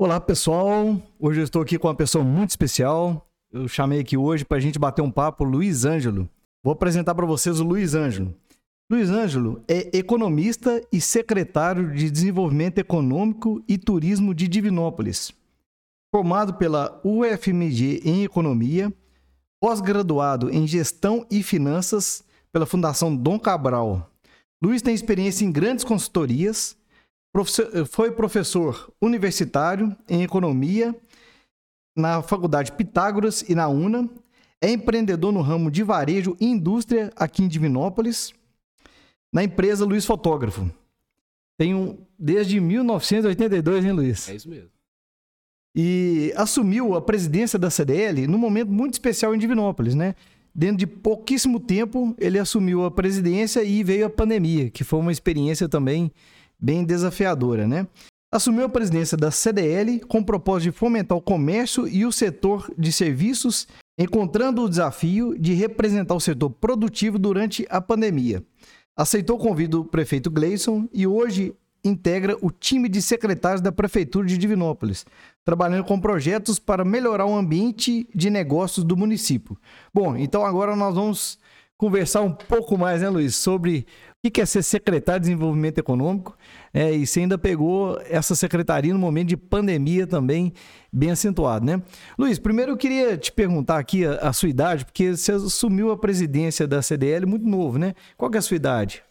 Olá, pessoal. Hoje eu estou aqui com uma pessoa muito especial. Eu chamei aqui hoje para a gente bater um papo, Luiz Ângelo. Vou apresentar para vocês o Luiz Ângelo. Luiz Ângelo é economista e secretário de Desenvolvimento Econômico e Turismo de Divinópolis. Formado pela UFMG em Economia, pós-graduado em Gestão e Finanças pela Fundação Dom Cabral. Luiz tem experiência em grandes consultorias, foi professor universitário em Economia na Faculdade Pitágoras e na UNA, é empreendedor no ramo de varejo e indústria aqui em Divinópolis, na empresa Luiz Fotógrafo. Tenho desde 1982, hein, Luiz? É isso mesmo. E assumiu a presidência da CDL num momento muito especial em Divinópolis, né? Dentro de pouquíssimo tempo, ele assumiu a presidência e veio a pandemia, que foi uma experiência também bem desafiadora, né? Assumiu a presidência da CDL com o propósito de fomentar o comércio e o setor de serviços, encontrando o desafio de representar o setor produtivo durante a pandemia. Aceitou o convite do prefeito Gleison e hoje integra o time de secretários da Prefeitura de Divinópolis, trabalhando com projetos para melhorar o ambiente de negócios do município. Bom, então agora nós vamos conversar um pouco mais, né, Luiz, sobre o que é ser secretário de Desenvolvimento Econômico. É, e você ainda pegou essa secretaria no momento de pandemia também bem acentuado, né? Luiz, primeiro eu queria te perguntar aqui a, a sua idade, porque você assumiu a presidência da CDL muito novo, né? Qual que é a sua idade?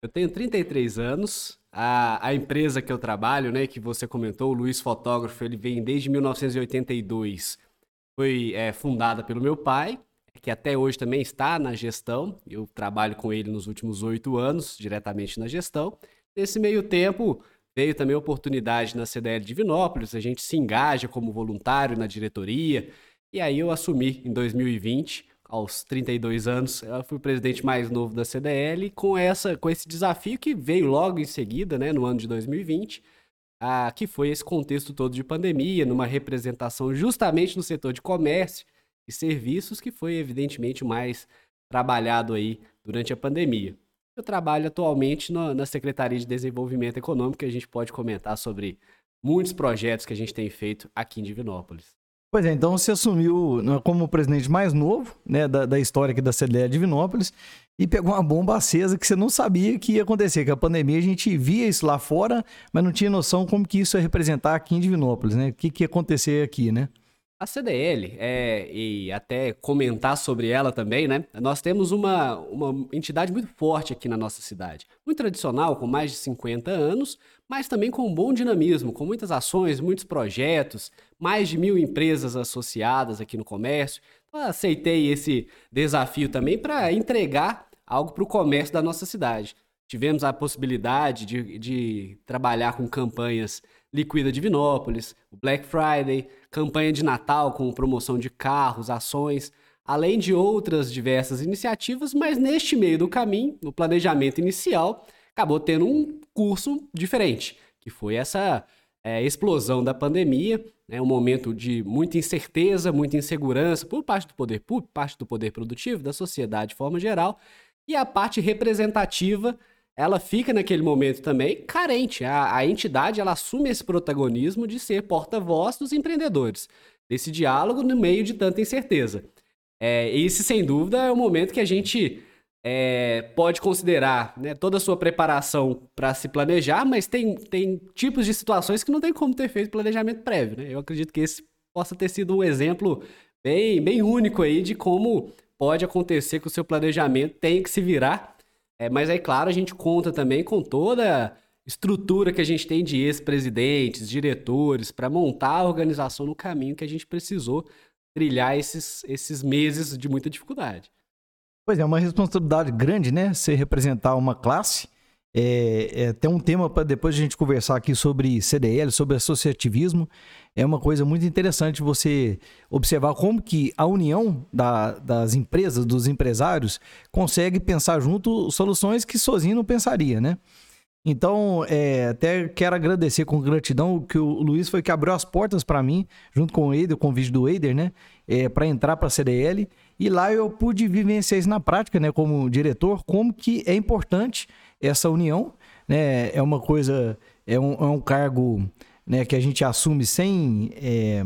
Eu tenho 33 anos, a, a empresa que eu trabalho, né, que você comentou, o Luiz Fotógrafo, ele vem desde 1982. Foi é, fundada pelo meu pai, que até hoje também está na gestão. Eu trabalho com ele nos últimos oito anos, diretamente na gestão. Nesse meio tempo, veio também a oportunidade na CDL Divinópolis, a gente se engaja como voluntário na diretoria. E aí eu assumi em 2020 aos 32 anos, eu fui o presidente mais novo da CDL, com essa com esse desafio que veio logo em seguida, né, no ano de 2020, a, que foi esse contexto todo de pandemia, numa representação justamente no setor de comércio e serviços, que foi evidentemente o mais trabalhado aí durante a pandemia. Eu trabalho atualmente no, na Secretaria de Desenvolvimento Econômico, que a gente pode comentar sobre muitos projetos que a gente tem feito aqui em Divinópolis. Pois é, então você assumiu né, como o presidente mais novo né, da, da história aqui da CDE de Vinópolis e pegou uma bomba acesa que você não sabia que ia acontecer, que a pandemia a gente via isso lá fora, mas não tinha noção como que isso ia representar aqui em Divinópolis, né? O que, que ia acontecer aqui, né? A CDL, é, e até comentar sobre ela também, né? Nós temos uma, uma entidade muito forte aqui na nossa cidade. Muito tradicional, com mais de 50 anos, mas também com um bom dinamismo, com muitas ações, muitos projetos, mais de mil empresas associadas aqui no comércio. Então, aceitei esse desafio também para entregar algo para o comércio da nossa cidade. Tivemos a possibilidade de, de trabalhar com campanhas Liquida Divinópolis, Black Friday, campanha de Natal com promoção de carros, ações, além de outras diversas iniciativas, mas neste meio do caminho, no planejamento inicial, acabou tendo um curso diferente, que foi essa é, explosão da pandemia, né, um momento de muita incerteza, muita insegurança por parte do poder público, parte do poder produtivo, da sociedade de forma geral, e a parte representativa ela fica naquele momento também carente. A, a entidade ela assume esse protagonismo de ser porta-voz dos empreendedores, desse diálogo no meio de tanta incerteza. É, esse, sem dúvida, é o momento que a gente é, pode considerar né, toda a sua preparação para se planejar, mas tem, tem tipos de situações que não tem como ter feito planejamento prévio. Né? Eu acredito que esse possa ter sido um exemplo bem, bem único aí de como pode acontecer que o seu planejamento tem que se virar é, mas aí, claro, a gente conta também com toda a estrutura que a gente tem de ex-presidentes, diretores, para montar a organização no caminho que a gente precisou trilhar esses, esses meses de muita dificuldade. Pois é, uma responsabilidade grande, né? Você representar uma classe é, é, tem um tema para depois a gente conversar aqui sobre CDL, sobre associativismo. É uma coisa muito interessante você observar como que a união da, das empresas, dos empresários, consegue pensar junto soluções que sozinho não pensaria, né? Então, é, até quero agradecer com gratidão que o Luiz foi que abriu as portas para mim, junto com o Eider, o convite do Eider, né? É, para entrar para a CDL. E lá eu pude vivenciar isso na prática, né? Como diretor, como que é importante essa união, né? É uma coisa, é um, é um cargo né, que a gente assume sem é,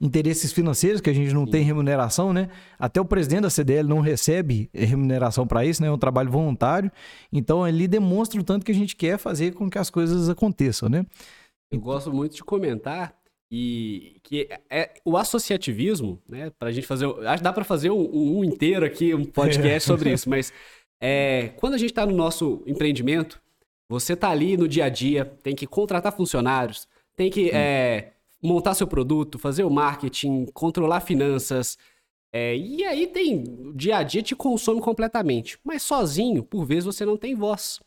interesses financeiros, que a gente não Sim. tem remuneração, né? Até o presidente da CDL não recebe remuneração para isso, né? É um trabalho voluntário. Então, ele demonstra o tanto que a gente quer fazer com que as coisas aconteçam, né? Eu gosto muito de comentar e que é o associativismo, né? Para a gente fazer, acho que dá para fazer um, um, inteiro aqui um podcast é. sobre isso, mas é, quando a gente está no nosso empreendimento, você tá ali no dia a dia, tem que contratar funcionários, tem que é, montar seu produto, fazer o marketing, controlar finanças. É, e aí tem. O dia a dia te consome completamente. Mas sozinho, por vezes, você não tem voz.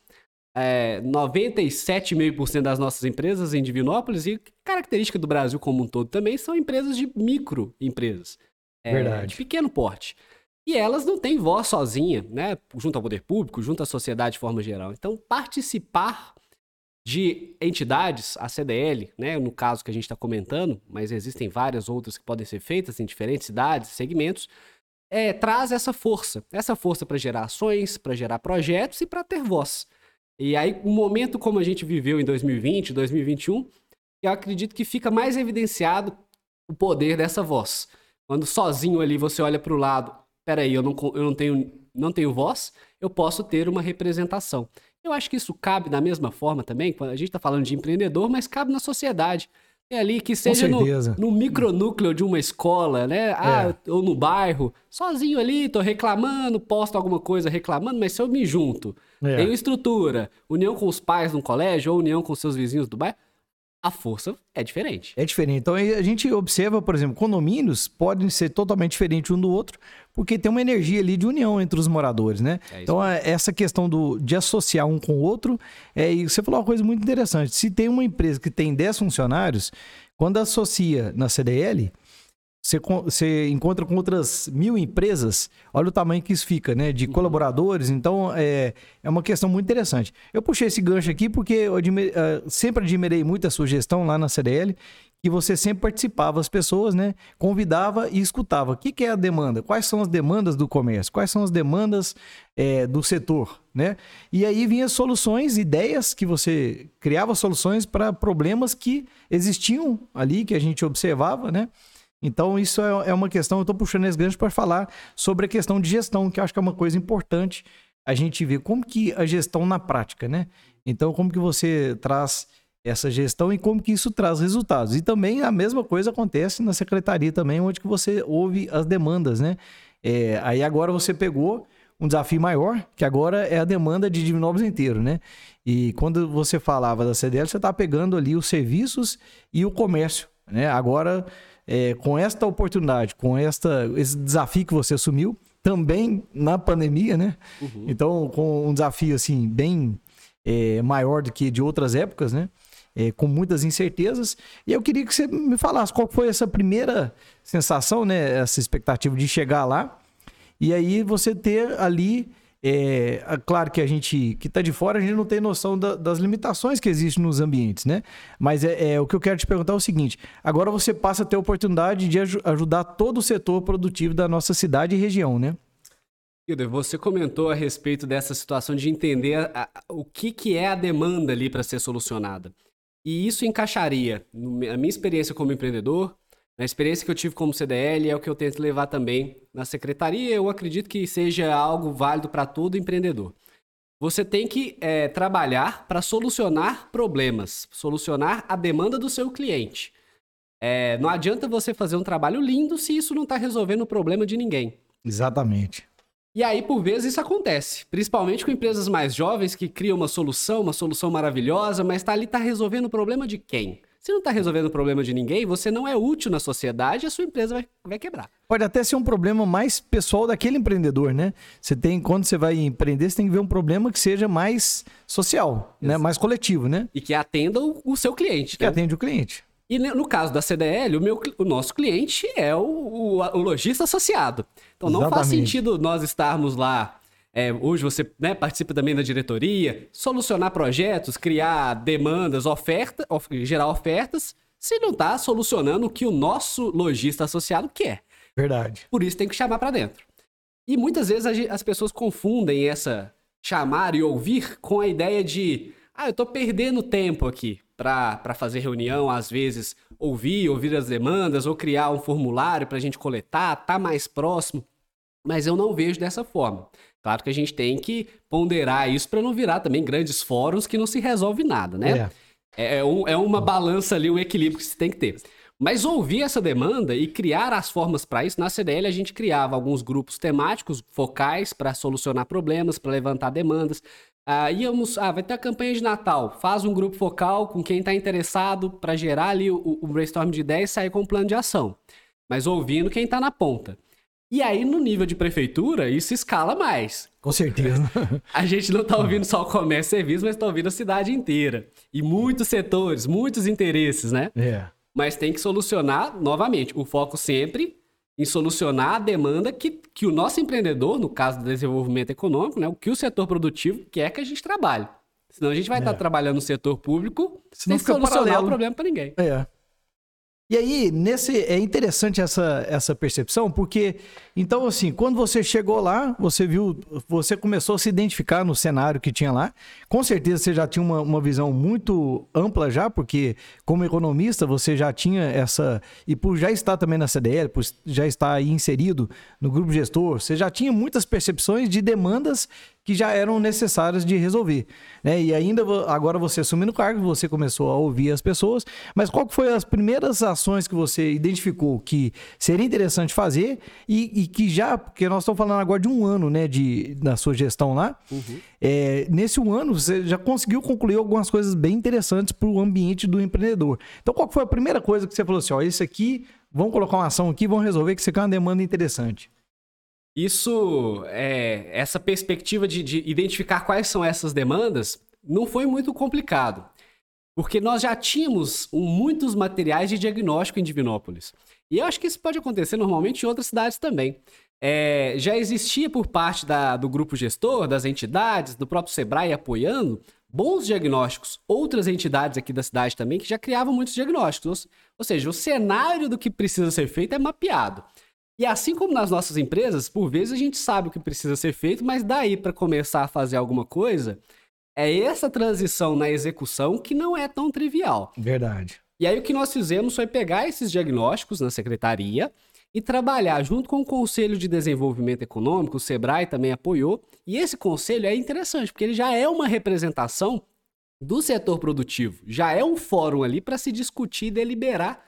É, 97,5% das nossas empresas em Divinópolis, e característica do Brasil como um todo também, são empresas de microempresas. É, Verdade. De pequeno porte. E elas não têm voz sozinha, né? Junto ao poder público, junto à sociedade de forma geral. Então, participar de entidades, a CDL, né, no caso que a gente está comentando, mas existem várias outras que podem ser feitas em diferentes cidades, segmentos, é, traz essa força, essa força para gerar ações, para gerar projetos e para ter voz. E aí, um momento como a gente viveu em 2020, 2021, eu acredito que fica mais evidenciado o poder dessa voz. Quando sozinho ali você olha para o lado, peraí, eu não, eu não tenho, não tenho voz, eu posso ter uma representação. Eu acho que isso cabe da mesma forma também, quando a gente está falando de empreendedor, mas cabe na sociedade. É ali que seja no, no micronúcleo de uma escola, né? Ah, é. ou no bairro, sozinho ali, tô reclamando, posto alguma coisa reclamando, mas se eu me junto, é. tenho estrutura, união com os pais no colégio ou união com seus vizinhos do bairro, a força é diferente. É diferente. Então a gente observa, por exemplo, condomínios podem ser totalmente diferentes um do outro, porque tem uma energia ali de união entre os moradores, né? É então essa questão do, de associar um com o outro, é, e você falou uma coisa muito interessante. Se tem uma empresa que tem 10 funcionários, quando associa na CDL, você, você encontra com outras mil empresas, olha o tamanho que isso fica, né? De uhum. colaboradores, então é, é uma questão muito interessante. Eu puxei esse gancho aqui porque eu admir, uh, sempre admirei muito a sua gestão lá na CDL, que você sempre participava as pessoas, né? Convidava e escutava. O que, que é a demanda? Quais são as demandas do comércio? Quais são as demandas é, do setor, né? E aí vinha soluções, ideias que você criava soluções para problemas que existiam ali, que a gente observava, né? Então, isso é, é uma questão, eu estou puxando esse gancho para falar sobre a questão de gestão, que eu acho que é uma coisa importante a gente ver como que a gestão na prática, né? Então, como que você traz essa gestão e como que isso traz resultados. E também a mesma coisa acontece na secretaria também, onde que você ouve as demandas, né? É, aí agora você pegou um desafio maior, que agora é a demanda de Divinópolis inteiro, né? E quando você falava da CDL, você está pegando ali os serviços e o comércio, né? Agora é, com esta oportunidade, com esta, esse desafio que você assumiu, também na pandemia, né? Uhum. Então, com um desafio assim, bem é, maior do que de outras épocas, né? É, com muitas incertezas. E eu queria que você me falasse qual foi essa primeira sensação, né? Essa expectativa de chegar lá. E aí você ter ali é, é, claro que a gente que está de fora, a gente não tem noção da, das limitações que existem nos ambientes, né? Mas é, é, o que eu quero te perguntar é o seguinte: agora você passa a ter a oportunidade de aj ajudar todo o setor produtivo da nossa cidade e região, né? Hilder, você comentou a respeito dessa situação de entender a, a, o que, que é a demanda ali para ser solucionada. E isso encaixaria, na minha experiência como empreendedor, na experiência que eu tive como CDL, é o que eu tento levar também na secretaria. Eu acredito que seja algo válido para todo empreendedor. Você tem que é, trabalhar para solucionar problemas, solucionar a demanda do seu cliente. É, não adianta você fazer um trabalho lindo se isso não está resolvendo o problema de ninguém. Exatamente. E aí, por vezes, isso acontece. Principalmente com empresas mais jovens que criam uma solução, uma solução maravilhosa, mas está ali, está resolvendo o problema de quem? Se não está resolvendo o problema de ninguém, você não é útil na sociedade e a sua empresa vai, vai quebrar. Pode até ser um problema mais pessoal daquele empreendedor, né? Você tem, quando você vai empreender, você tem que ver um problema que seja mais social, né? mais coletivo, né? E que atenda o, o seu cliente. Que né? atende o cliente. E no caso da CDL, o, meu, o nosso cliente é o, o, o lojista associado. Então não Exatamente. faz sentido nós estarmos lá é, hoje você né, participa também da diretoria, solucionar projetos, criar demandas, oferta, of, gerar ofertas, se não está solucionando o que o nosso lojista associado quer. Verdade. Por isso tem que chamar para dentro. E muitas vezes as pessoas confundem essa chamar e ouvir com a ideia de, ah, eu estou perdendo tempo aqui para fazer reunião, às vezes ouvir, ouvir as demandas ou criar um formulário para a gente coletar, tá mais próximo. Mas eu não vejo dessa forma. Claro que a gente tem que ponderar isso para não virar também grandes fóruns que não se resolve nada, né? É, é, é um, é uma balança ali, um equilíbrio que se tem que ter. Mas ouvir essa demanda e criar as formas para isso, na CDL a gente criava alguns grupos temáticos, focais, para solucionar problemas, para levantar demandas. Ah, íamos, ah, vai ter a campanha de Natal, faz um grupo focal com quem está interessado para gerar ali o, o, brainstorm de ideias e sair com um plano de ação. Mas ouvindo quem está na ponta. E aí, no nível de prefeitura, isso escala mais. Com certeza. a gente não está ouvindo só o comércio e serviço, mas está ouvindo a cidade inteira. E muitos setores, muitos interesses, né? É mas tem que solucionar novamente. O foco sempre em solucionar a demanda que, que o nosso empreendedor, no caso do desenvolvimento econômico, né, o que o setor produtivo quer que a gente trabalhe. Senão a gente vai é. estar trabalhando no setor público Senão sem solucionar paralelo. o problema para ninguém. É. E aí, nesse é interessante essa, essa percepção, porque então assim, quando você chegou lá, você viu, você começou a se identificar no cenário que tinha lá. Com certeza você já tinha uma, uma visão muito ampla já, porque como economista você já tinha essa e por já estar também na CDL, por já estar aí inserido no grupo gestor, você já tinha muitas percepções de demandas que já eram necessárias de resolver. Né? E ainda agora você assumindo o cargo, você começou a ouvir as pessoas, mas qual que foi as primeiras ações que você identificou que seria interessante fazer e, e que já, porque nós estamos falando agora de um ano né, de, na sua gestão lá, uhum. é, nesse um ano você já conseguiu concluir algumas coisas bem interessantes para o ambiente do empreendedor. Então qual foi a primeira coisa que você falou assim, ó, esse aqui, vamos colocar uma ação aqui, vamos resolver que isso aqui é uma demanda interessante. Isso, é, essa perspectiva de, de identificar quais são essas demandas, não foi muito complicado. Porque nós já tínhamos muitos materiais de diagnóstico em Divinópolis. E eu acho que isso pode acontecer normalmente em outras cidades também. É, já existia por parte da, do grupo gestor, das entidades, do próprio Sebrae apoiando, bons diagnósticos. Outras entidades aqui da cidade também que já criavam muitos diagnósticos. Ou, ou seja, o cenário do que precisa ser feito é mapeado. E assim como nas nossas empresas, por vezes a gente sabe o que precisa ser feito, mas daí para começar a fazer alguma coisa, é essa transição na execução que não é tão trivial. Verdade. E aí o que nós fizemos foi pegar esses diagnósticos na secretaria e trabalhar junto com o Conselho de Desenvolvimento Econômico, o Sebrae também apoiou, e esse conselho é interessante, porque ele já é uma representação do setor produtivo, já é um fórum ali para se discutir e deliberar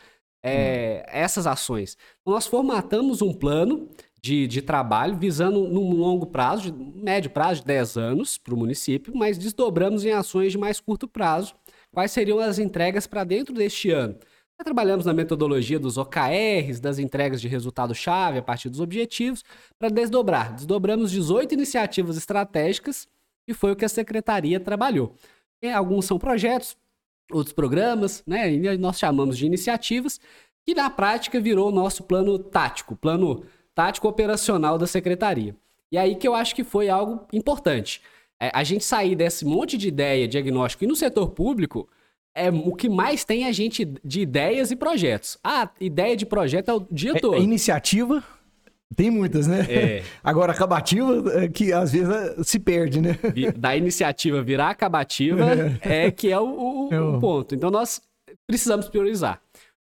é, essas ações. Nós formatamos um plano de, de trabalho visando num longo prazo, de, médio prazo de 10 anos para o município, mas desdobramos em ações de mais curto prazo. Quais seriam as entregas para dentro deste ano? trabalhamos na metodologia dos OKRs, das entregas de resultado-chave a partir dos objetivos, para desdobrar. Desdobramos 18 iniciativas estratégicas e foi o que a secretaria trabalhou. E alguns são projetos, outros programas, né? E nós chamamos de iniciativas, que na prática virou o nosso plano tático, plano tático operacional da secretaria. E aí que eu acho que foi algo importante. É, a gente sair desse monte de ideia, diagnóstico, e no setor público, é o que mais tem a gente de ideias e projetos. Ah, ideia de projeto é o dia é, todo. É iniciativa, tem muitas, né? É. Agora, acabativa, é que às vezes é, se perde, né? Da iniciativa virar acabativa é, é que é o, o, o, ponto. Então, nós precisamos priorizar.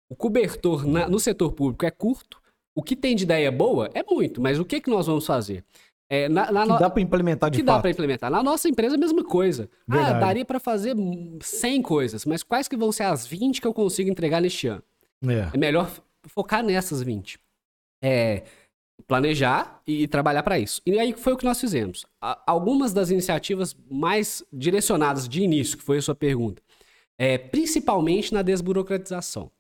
O cobertor na, no setor público é curto. O que tem de ideia boa é muito, mas o que, que nós vamos fazer? É, na, na que no... dá para implementar de que fato. dá para implementar. Na nossa empresa, a mesma coisa. Ah, Verdade. Ah, daria para fazer 100 coisas, mas quais que vão ser as 20 que eu consigo entregar neste ano? É, é melhor focar nessas 20. É, planejar e trabalhar para isso. E aí foi o que nós fizemos. Algumas das iniciativas mais direcionadas de início, que foi a sua pergunta, é, principalmente na desburocratização.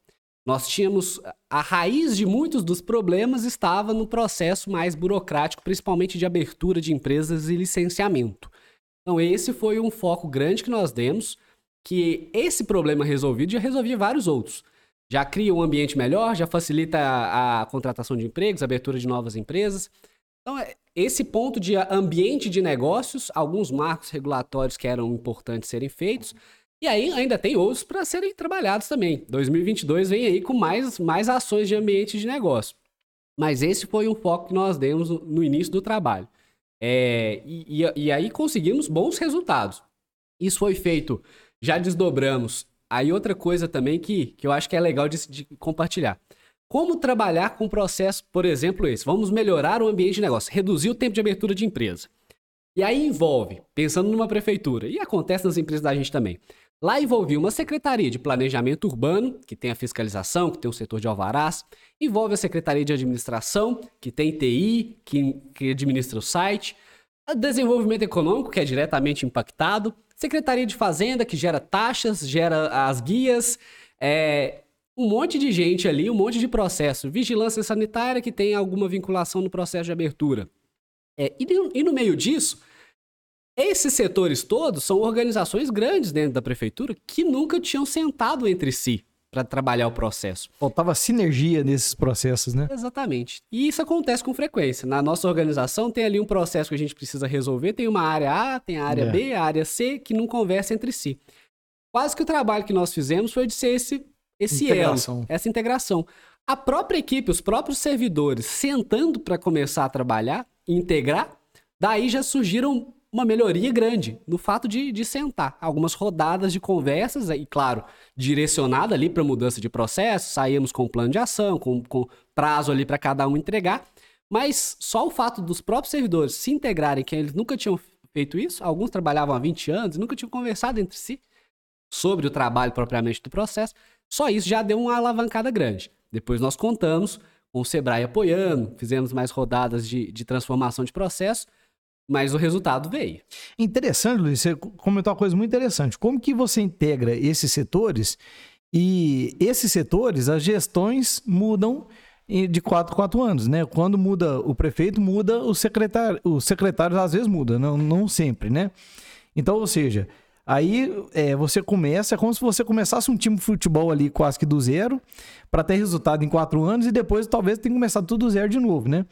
Nós tínhamos a raiz de muitos dos problemas estava no processo mais burocrático, principalmente de abertura de empresas e licenciamento. Então esse foi um foco grande que nós demos, que esse problema resolvido já resolvia vários outros já cria um ambiente melhor, já facilita a, a contratação de empregos, abertura de novas empresas. Então, é, esse ponto de ambiente de negócios, alguns marcos regulatórios que eram importantes serem feitos, e aí ainda tem outros para serem trabalhados também. 2022 vem aí com mais, mais ações de ambiente de negócio. Mas esse foi um foco que nós demos no, início do trabalho. É, e, e aí conseguimos bons resultados. Isso foi feito, já desdobramos Aí outra coisa também que, que eu acho que é legal de, de compartilhar. Como trabalhar com um processo, por exemplo, esse? Vamos melhorar o ambiente de negócio, reduzir o tempo de abertura de empresa. E aí envolve, pensando numa prefeitura, e acontece nas empresas da gente também. Lá envolve uma secretaria de planejamento urbano, que tem a fiscalização, que tem o setor de alvarás. Envolve a secretaria de administração, que tem TI, que, que administra o site. Desenvolvimento econômico, que é diretamente impactado. Secretaria de Fazenda, que gera taxas, gera as guias. É, um monte de gente ali, um monte de processo. Vigilância sanitária, que tem alguma vinculação no processo de abertura. É, e, e no meio disso, esses setores todos são organizações grandes dentro da prefeitura que nunca tinham sentado entre si para trabalhar o processo. Faltava sinergia nesses processos, né? Exatamente. E isso acontece com frequência. Na nossa organização tem ali um processo que a gente precisa resolver, tem uma área A, tem a área é. B, a área C, que não conversa entre si. Quase que o trabalho que nós fizemos foi de ser esse, esse integração. elo, essa integração. A própria equipe, os próprios servidores, sentando para começar a trabalhar, integrar, daí já surgiram uma melhoria grande no fato de, de sentar. Algumas rodadas de conversas, e claro, direcionada ali para mudança de processo, saímos com plano de ação, com, com prazo ali para cada um entregar. Mas só o fato dos próprios servidores se integrarem, que eles nunca tinham feito isso, alguns trabalhavam há 20 anos e nunca tinham conversado entre si sobre o trabalho propriamente do processo, só isso já deu uma alavancada grande. Depois nós contamos com o Sebrae apoiando, fizemos mais rodadas de, de transformação de processo, mas o resultado veio. Interessante, Luiz, você comentou uma coisa muito interessante. Como que você integra esses setores e esses setores, as gestões mudam de quatro, quatro anos, né? Quando muda o prefeito, muda o secretário. Os secretários às vezes muda, não, não sempre, né? Então, ou seja, aí é, você começa, é como se você começasse um time de futebol ali quase que do zero, para ter resultado em quatro anos e depois talvez tenha começado tudo do zero de novo, né?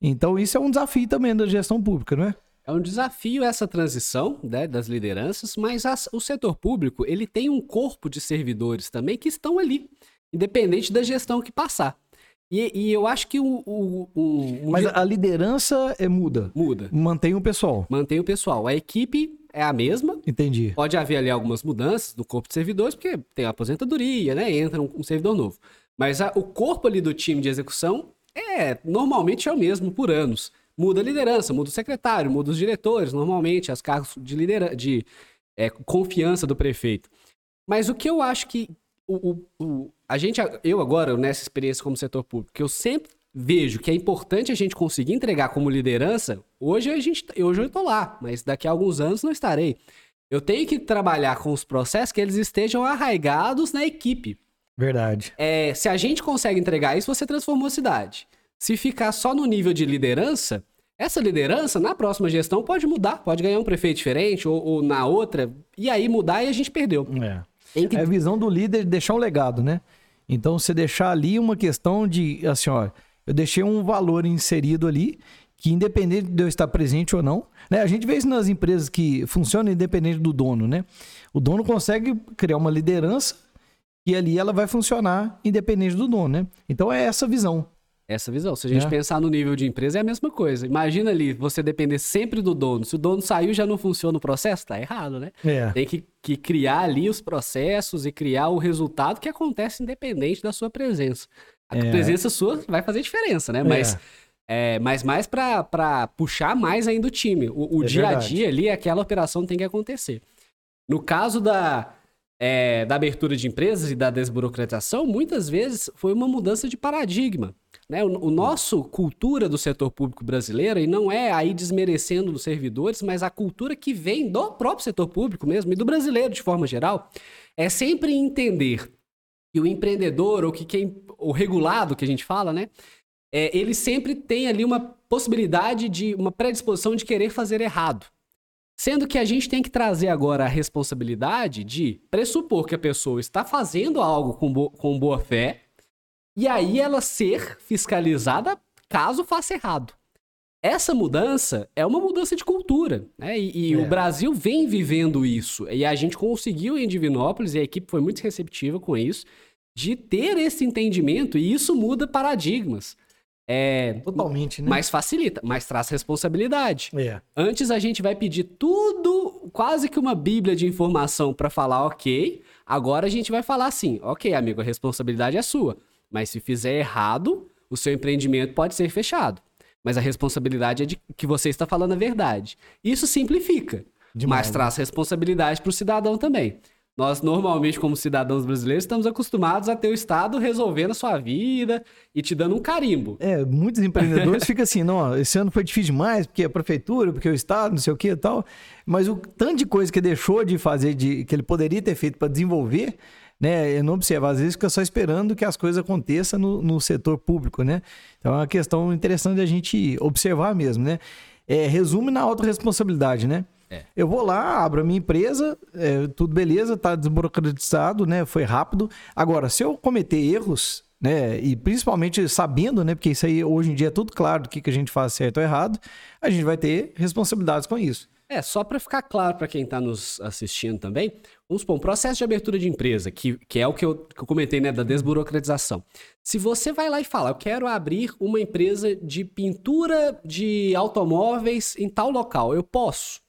Então isso é um desafio também da gestão pública, não é? É um desafio essa transição né, das lideranças, mas as, o setor público ele tem um corpo de servidores também que estão ali, independente da gestão que passar. E, e eu acho que o. o, o, o mas a liderança é muda. Muda. Mantém o pessoal. Mantém o pessoal. A equipe é a mesma. Entendi. Pode haver ali algumas mudanças no corpo de servidores, porque tem a aposentadoria, né? Entra um, um servidor novo. Mas a, o corpo ali do time de execução é normalmente é o mesmo por anos. Muda a liderança, muda o secretário, muda os diretores, normalmente, as cargos de, lidera de é, confiança do prefeito. Mas o que eu acho que o, o, o, a gente, eu agora, nessa experiência como setor público, que eu sempre vejo que é importante a gente conseguir entregar como liderança, hoje a gente, hoje eu estou lá, mas daqui a alguns anos não estarei. Eu tenho que trabalhar com os processos que eles estejam arraigados na equipe. Verdade. É, se a gente consegue entregar isso, você transformou a cidade. Se ficar só no nível de liderança, essa liderança, na próxima gestão, pode mudar, pode ganhar um prefeito diferente, ou, ou na outra, e aí mudar e a gente perdeu. É. Que... é a visão do líder deixar um legado, né? Então, você deixar ali uma questão de, assim, ó, eu deixei um valor inserido ali, que independente de eu estar presente ou não, né? A gente vê isso nas empresas que funcionam independente do dono, né? O dono consegue criar uma liderança e ali ela vai funcionar independente do dono, né? Então é essa visão essa visão. Se a gente é. pensar no nível de empresa, é a mesma coisa. Imagina ali, você depender sempre do dono. Se o dono saiu e já não funciona o processo, tá errado, né? É. Tem que, que criar ali os processos e criar o resultado que acontece independente da sua presença. A é. presença sua vai fazer diferença, né? Mas, é. é mas mais para puxar mais ainda o time. O, o é dia a dia ali, aquela operação tem que acontecer. No caso da, é, da abertura de empresas e da desburocratização, muitas vezes foi uma mudança de paradigma. Né? O, o, nosso cultura do setor público brasileiro, e não é aí desmerecendo dos servidores, mas a cultura que vem do próprio setor público mesmo, e do brasileiro de forma geral, é sempre entender que o empreendedor, ou que quem, o regulado que a gente fala, né? É, ele sempre tem ali uma possibilidade de, uma predisposição de querer fazer errado. Sendo que a gente tem que trazer agora a responsabilidade de pressupor que a pessoa está fazendo algo com, bo com boa fé, e aí ela ser fiscalizada caso faça errado. Essa mudança é uma mudança de cultura, né? E, e é. o Brasil vem vivendo isso. E a gente conseguiu em Divinópolis, e a equipe foi muito receptiva com isso, de ter esse entendimento, e isso muda paradigmas. É, Totalmente, né? Mas facilita, mas traz responsabilidade. É. Antes a gente vai pedir tudo, quase que uma bíblia de informação para falar ok. Agora a gente vai falar assim, ok, amigo, a responsabilidade é sua. Mas se fizer errado, o seu empreendimento pode ser fechado. Mas a responsabilidade é de que você está falando a verdade. Isso simplifica, Demais, mas traz responsabilidade para o cidadão também. Nós, normalmente, como cidadãos brasileiros, estamos acostumados a ter o Estado resolvendo a sua vida e te dando um carimbo. É, muitos empreendedores ficam assim, não, esse ano foi difícil demais, porque a prefeitura, porque o Estado, não sei o que e tal. Mas o tanto de coisa que deixou de fazer, de, que ele poderia ter feito para desenvolver, né? Eu não observa, às vezes fica só esperando que as coisas aconteçam no, no setor público, né? Então é uma questão interessante a gente observar mesmo, né? É, resume na autorresponsabilidade, né? É. Eu vou lá, abro a minha empresa, é, tudo beleza, tá desburocratizado, né? Foi rápido. Agora, se eu cometer erros, né? E principalmente sabendo, né? Porque isso aí hoje em dia é tudo claro do que, que a gente faz certo ou errado, a gente vai ter responsabilidades com isso. É, só para ficar claro para quem está nos assistindo também, vamos supor, um processo de abertura de empresa, que, que é o que eu, que eu comentei, né, da desburocratização. Se você vai lá e fala, eu quero abrir uma empresa de pintura de automóveis em tal local, eu posso.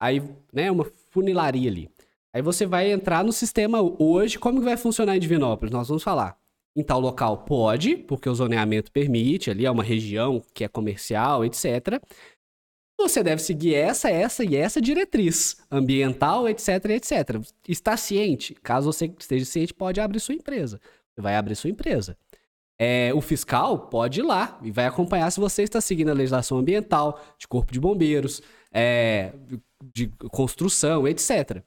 Aí, né, uma funilaria ali. Aí você vai entrar no sistema hoje, como que vai funcionar em Divinópolis? Nós vamos falar. Em tal local pode, porque o zoneamento permite, ali é uma região que é comercial, etc. Você deve seguir essa, essa e essa diretriz ambiental, etc, etc. Está ciente? Caso você esteja ciente, pode abrir sua empresa. Você vai abrir sua empresa. É, o fiscal pode ir lá e vai acompanhar se você está seguindo a legislação ambiental, de corpo de bombeiros, é, de construção, etc.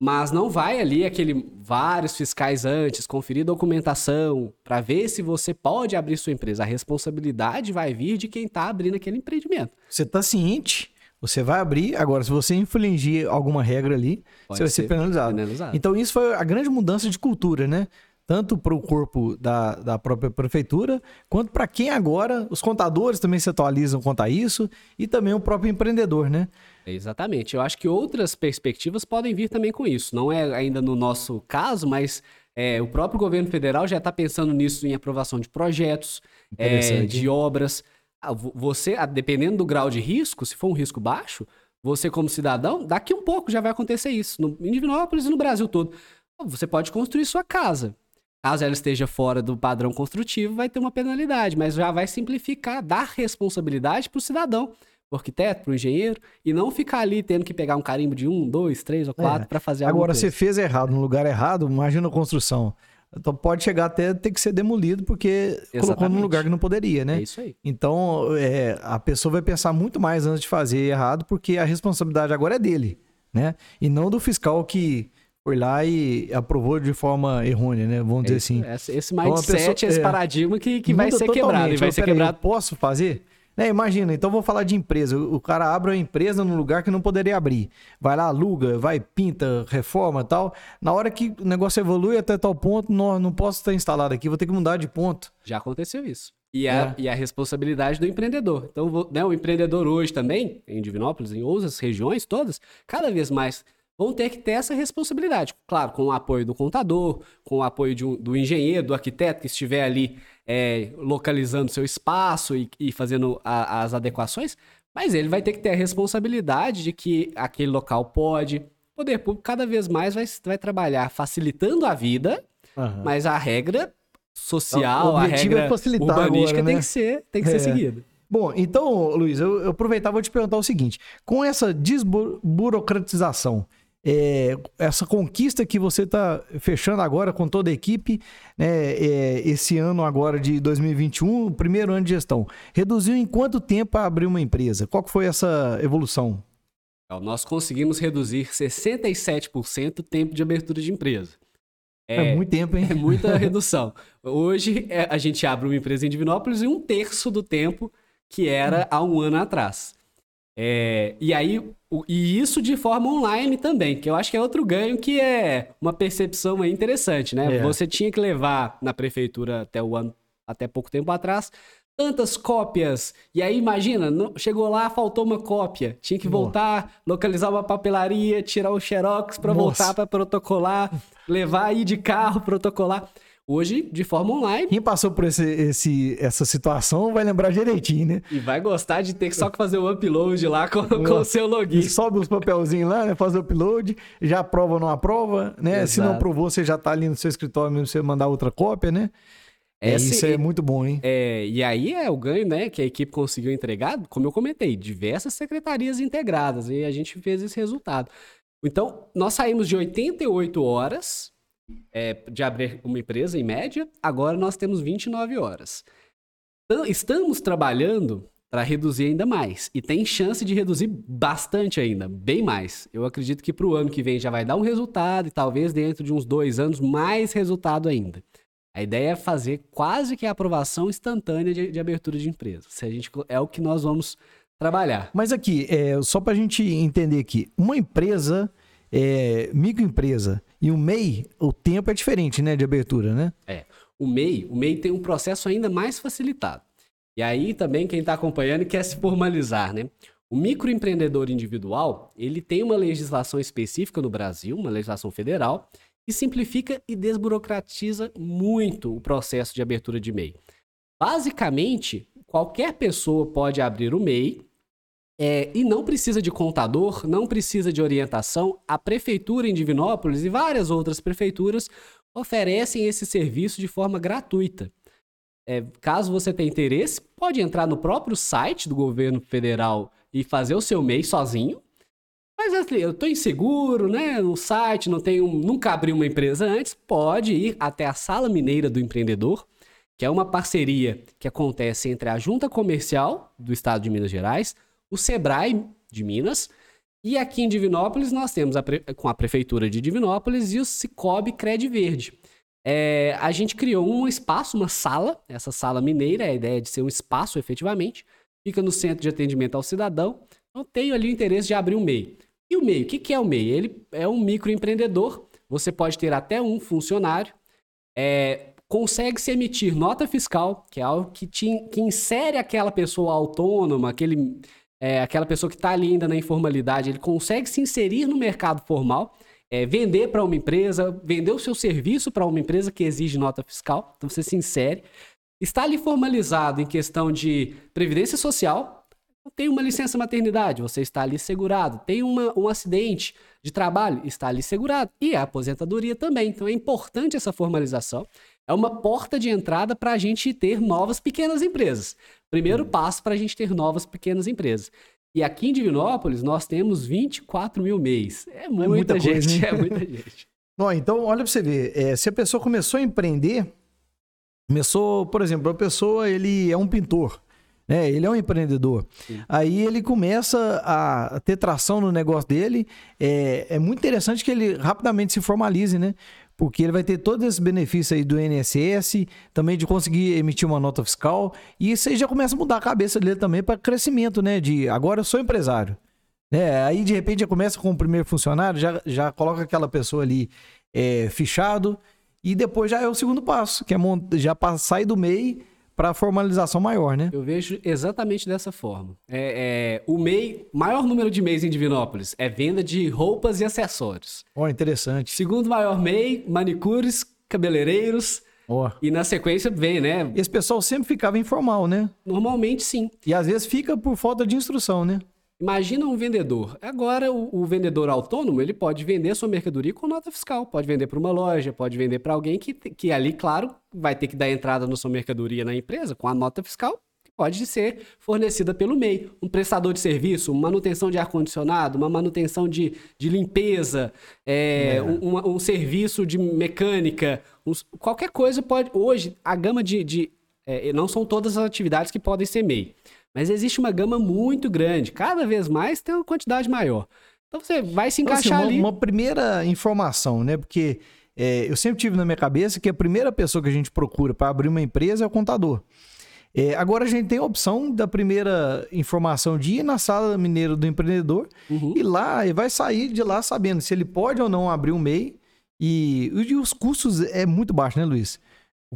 Mas não vai ali aquele vários fiscais antes conferir documentação para ver se você pode abrir sua empresa. A responsabilidade vai vir de quem está abrindo aquele empreendimento. Você está ciente, você vai abrir. Agora, se você infringir alguma regra ali, Pode você vai ser, ser penalizado. penalizado. Então, isso foi a grande mudança de cultura, né? Tanto para o corpo da, da própria prefeitura, quanto para quem agora, os contadores também se atualizam quanto a isso, e também o próprio empreendedor, né? Exatamente. Eu acho que outras perspectivas podem vir também com isso. Não é ainda no nosso caso, mas é, o próprio governo federal já está pensando nisso em aprovação de projetos, é, de obras. Ah, vo- Você, ah, dependendo do grau de risco, se for um risco baixo, você como cidadão, daqui um pouco já vai acontecer isso. No, em Divinópolis e no Brasil todo. Você pode construir sua casa. Caso ela esteja fora do padrão construtivo, vai ter uma penalidade, mas já vai simplificar, dar responsabilidade para o cidadão, para o arquiteto, para o engenheiro, e não ficar ali tendo que pegar um carimbo de um, dois, três ou quatro É. para fazer alguma Agora, coisa. você fez errado no lugar errado, imagina a construção. Então, pode chegar até ter que ser demolido porque colocou num Exatamente. lugar que não poderia, né? É isso aí. Então, é, a pessoa vai pensar muito mais antes de fazer errado, porque a responsabilidade agora é dele, né? E não do fiscal que foi lá e aprovou de forma errônea, né? Vamos dizer É isso. assim. Esse, Então, mindset, pessoa- esse é. paradigma que, que vai ser quebrado. E vai ser peraí, quebrado. Eu posso fazer? Né, imagina, então vou falar de empresa. O cara abre uma empresa num lugar que não poderia abrir. Vai lá, aluga, vai, pinta, reforma e tal. Na hora que o negócio evolui até tal ponto, não, não posso estar instalado aqui, vou ter que mudar de ponto. Já aconteceu isso. E É. a, e a responsabilidade do empreendedor. Então, né, o empreendedor hoje também, em Divinópolis, em outras regiões todas, cada vez mais vão ter que ter essa responsabilidade. Claro, com o apoio do contador, com o apoio de um- do engenheiro, do arquiteto que estiver ali é, localizando seu espaço e, e fazendo a- as adequações, mas ele vai ter que ter a responsabilidade de que aquele local pode. O poder público cada vez mais vai, vai trabalhar facilitando a vida, mas a regra social, a é regra facilitar urbanística agora, tem né? que ser, tem que ser É. seguida. Bom, então, Luiz, eu, eu aproveitar e vou te perguntar o seguinte: com essa desburocratização, é, essa conquista que você está fechando agora com toda a equipe, né, é, esse ano agora de 2021, o primeiro ano de gestão, reduziu em quanto tempo para abrir uma empresa? Qual que foi essa evolução? Então, nós conseguimos reduzir 67% o tempo de abertura de empresa. É, muito tempo, hein? É muita redução. Hoje é, a gente abre uma empresa em Divinópolis em um terço do tempo que era há um ano atrás. É, e aí, e isso de forma online também, que eu acho que é outro ganho que é uma percepção interessante, né? É. Você tinha que levar na prefeitura até o ano, até pouco tempo atrás, tantas cópias. E aí, imagina, chegou lá, faltou uma cópia. Tinha que voltar, localizar uma papelaria, tirar o xerox para voltar para protocolar, levar aí de carro, protocolar. Hoje, de forma online. Quem passou por esse, esse, essa situação vai lembrar direitinho, né? E vai gostar de ter só que fazer o upload lá com, com o seu login. E sobe os papelzinhos lá, né? Faz o upload, já aprova ou não aprova, né? Exato. Se não aprovou, você já tá ali no seu escritório mesmo, você mandar outra cópia, né? É, isso é muito bom, hein? É, e aí é o ganho, né, que a equipe conseguiu entregar, como eu comentei, diversas secretarias integradas, e a gente fez esse resultado. Então, nós saímos de 88 horas é, de abrir uma empresa, em média, agora nós temos 29 horas. Então, estamos trabalhando para reduzir ainda mais. E tem chance de reduzir bastante ainda, bem mais. Eu acredito que para o ano que vem já vai dar um resultado e talvez dentro de uns dois anos mais resultado ainda. A ideia é fazer quase que a aprovação instantânea de, de abertura de empresa. Se a gente, é o que nós vamos trabalhar. Mas aqui, é, só para a gente entender aqui, uma empresa, é, microempresa e o MEI, o tempo é diferente, né, de abertura, né? É. O MEI, o MEI tem um processo ainda mais facilitado. E aí também quem está acompanhando quer se formalizar, né? O microempreendedor individual, ele tem uma legislação específica no Brasil, uma legislação federal, e simplifica e desburocratiza muito o processo de abertura de MEI. Basicamente, qualquer pessoa pode abrir o MEI é, e não precisa de contador, não precisa de orientação. A prefeitura em Divinópolis e várias outras prefeituras oferecem esse serviço de forma gratuita. É, caso você tenha interesse, pode entrar no próprio site do governo federal e fazer o seu MEI sozinho. Mas assim, eu estou inseguro, né? No site, não tenho, nunca abri uma empresa antes. Pode ir até a Sala Mineira do Empreendedor, que é uma parceria que acontece entre a Junta Comercial do Estado de Minas Gerais, o Sebrae de Minas, e aqui em Divinópolis nós temos a com a Prefeitura de Divinópolis e o Cicobi Cred Verde. É, a gente criou um espaço, uma sala, essa sala mineira, a ideia é de ser um espaço efetivamente, fica no Centro de Atendimento ao Cidadão. Então tenho ali o interesse de abrir um MEI. E o MEI, o que, é o MEI? Ele é um microempreendedor, você pode ter até um funcionário, é, consegue se emitir nota fiscal, que é algo que, te, que insere aquela pessoa autônoma, aquele, é, aquela pessoa que está ali ainda na informalidade, ele consegue se inserir no mercado formal, é, vender para uma empresa, vender o seu serviço para uma empresa que exige nota fiscal, então você se insere. Está ali formalizado em questão de previdência social, tem uma licença maternidade, você está ali segurado. Tem uma, um acidente de trabalho, está ali segurado. E a aposentadoria também. Então é importante essa formalização. É uma porta de entrada para a gente ter novas pequenas empresas. Primeiro passo para a gente ter novas pequenas empresas. E aqui em Divinópolis nós temos 24 mil mês. É muita, é muita gente, coisa, é muita gente. Bom, então, olha para você ver. É, se a pessoa começou a empreender, começou, por exemplo, a pessoa ele é um pintor. É, ele é um empreendedor. Sim. Aí ele começa a ter tração no negócio dele. É, é muito interessante que ele rapidamente se formalize, né? Porque ele vai ter todos esses benefícios aí do INSS, também de conseguir emitir uma nota fiscal. E isso aí já começa a mudar a cabeça dele também para crescimento, né? De agora eu sou empresário. É, aí de repente já começa com o primeiro funcionário, já, já coloca aquela pessoa ali é, fichado. E depois já é o segundo passo, que é já sair do MEI para formalização maior, né? Eu vejo exatamente dessa forma. É, é, o MEI, maior número de MEIs em Divinópolis é venda de roupas e acessórios. Ó, oh, interessante. Segundo maior MEI, manicures, cabeleireiros. Oh. E na sequência vem, né? Esse pessoal sempre ficava informal, né? Normalmente sim. E às vezes fica por falta de instrução, né? Imagina um vendedor. Agora, o, o, vendedor autônomo, ele pode vender sua mercadoria com nota fiscal. Pode vender para uma loja, pode vender para alguém que, que ali, claro, vai ter que dar entrada na sua mercadoria na empresa com a nota fiscal, que pode ser fornecida pelo MEI. Um prestador de serviço, uma manutenção de ar-condicionado, uma manutenção de, de limpeza, é, é. Um, um, serviço de mecânica, um, qualquer coisa pode. Hoje, a gama de. de é, não são todas as atividades que podem ser MEI. Mas existe uma gama muito grande. Cada vez mais tem uma quantidade maior. Então você vai se encaixar então, assim, uma, ali. Uma primeira informação, né? Porque é, eu sempre tive na minha cabeça que a primeira pessoa que a gente procura para abrir uma empresa é o contador. É, agora a gente tem a opção da primeira informação de ir na sala mineira do empreendedor uhum. e lá e vai sair de lá sabendo se ele pode ou não abrir um MEI. E, e os custos é muito baixo, né, Luiz?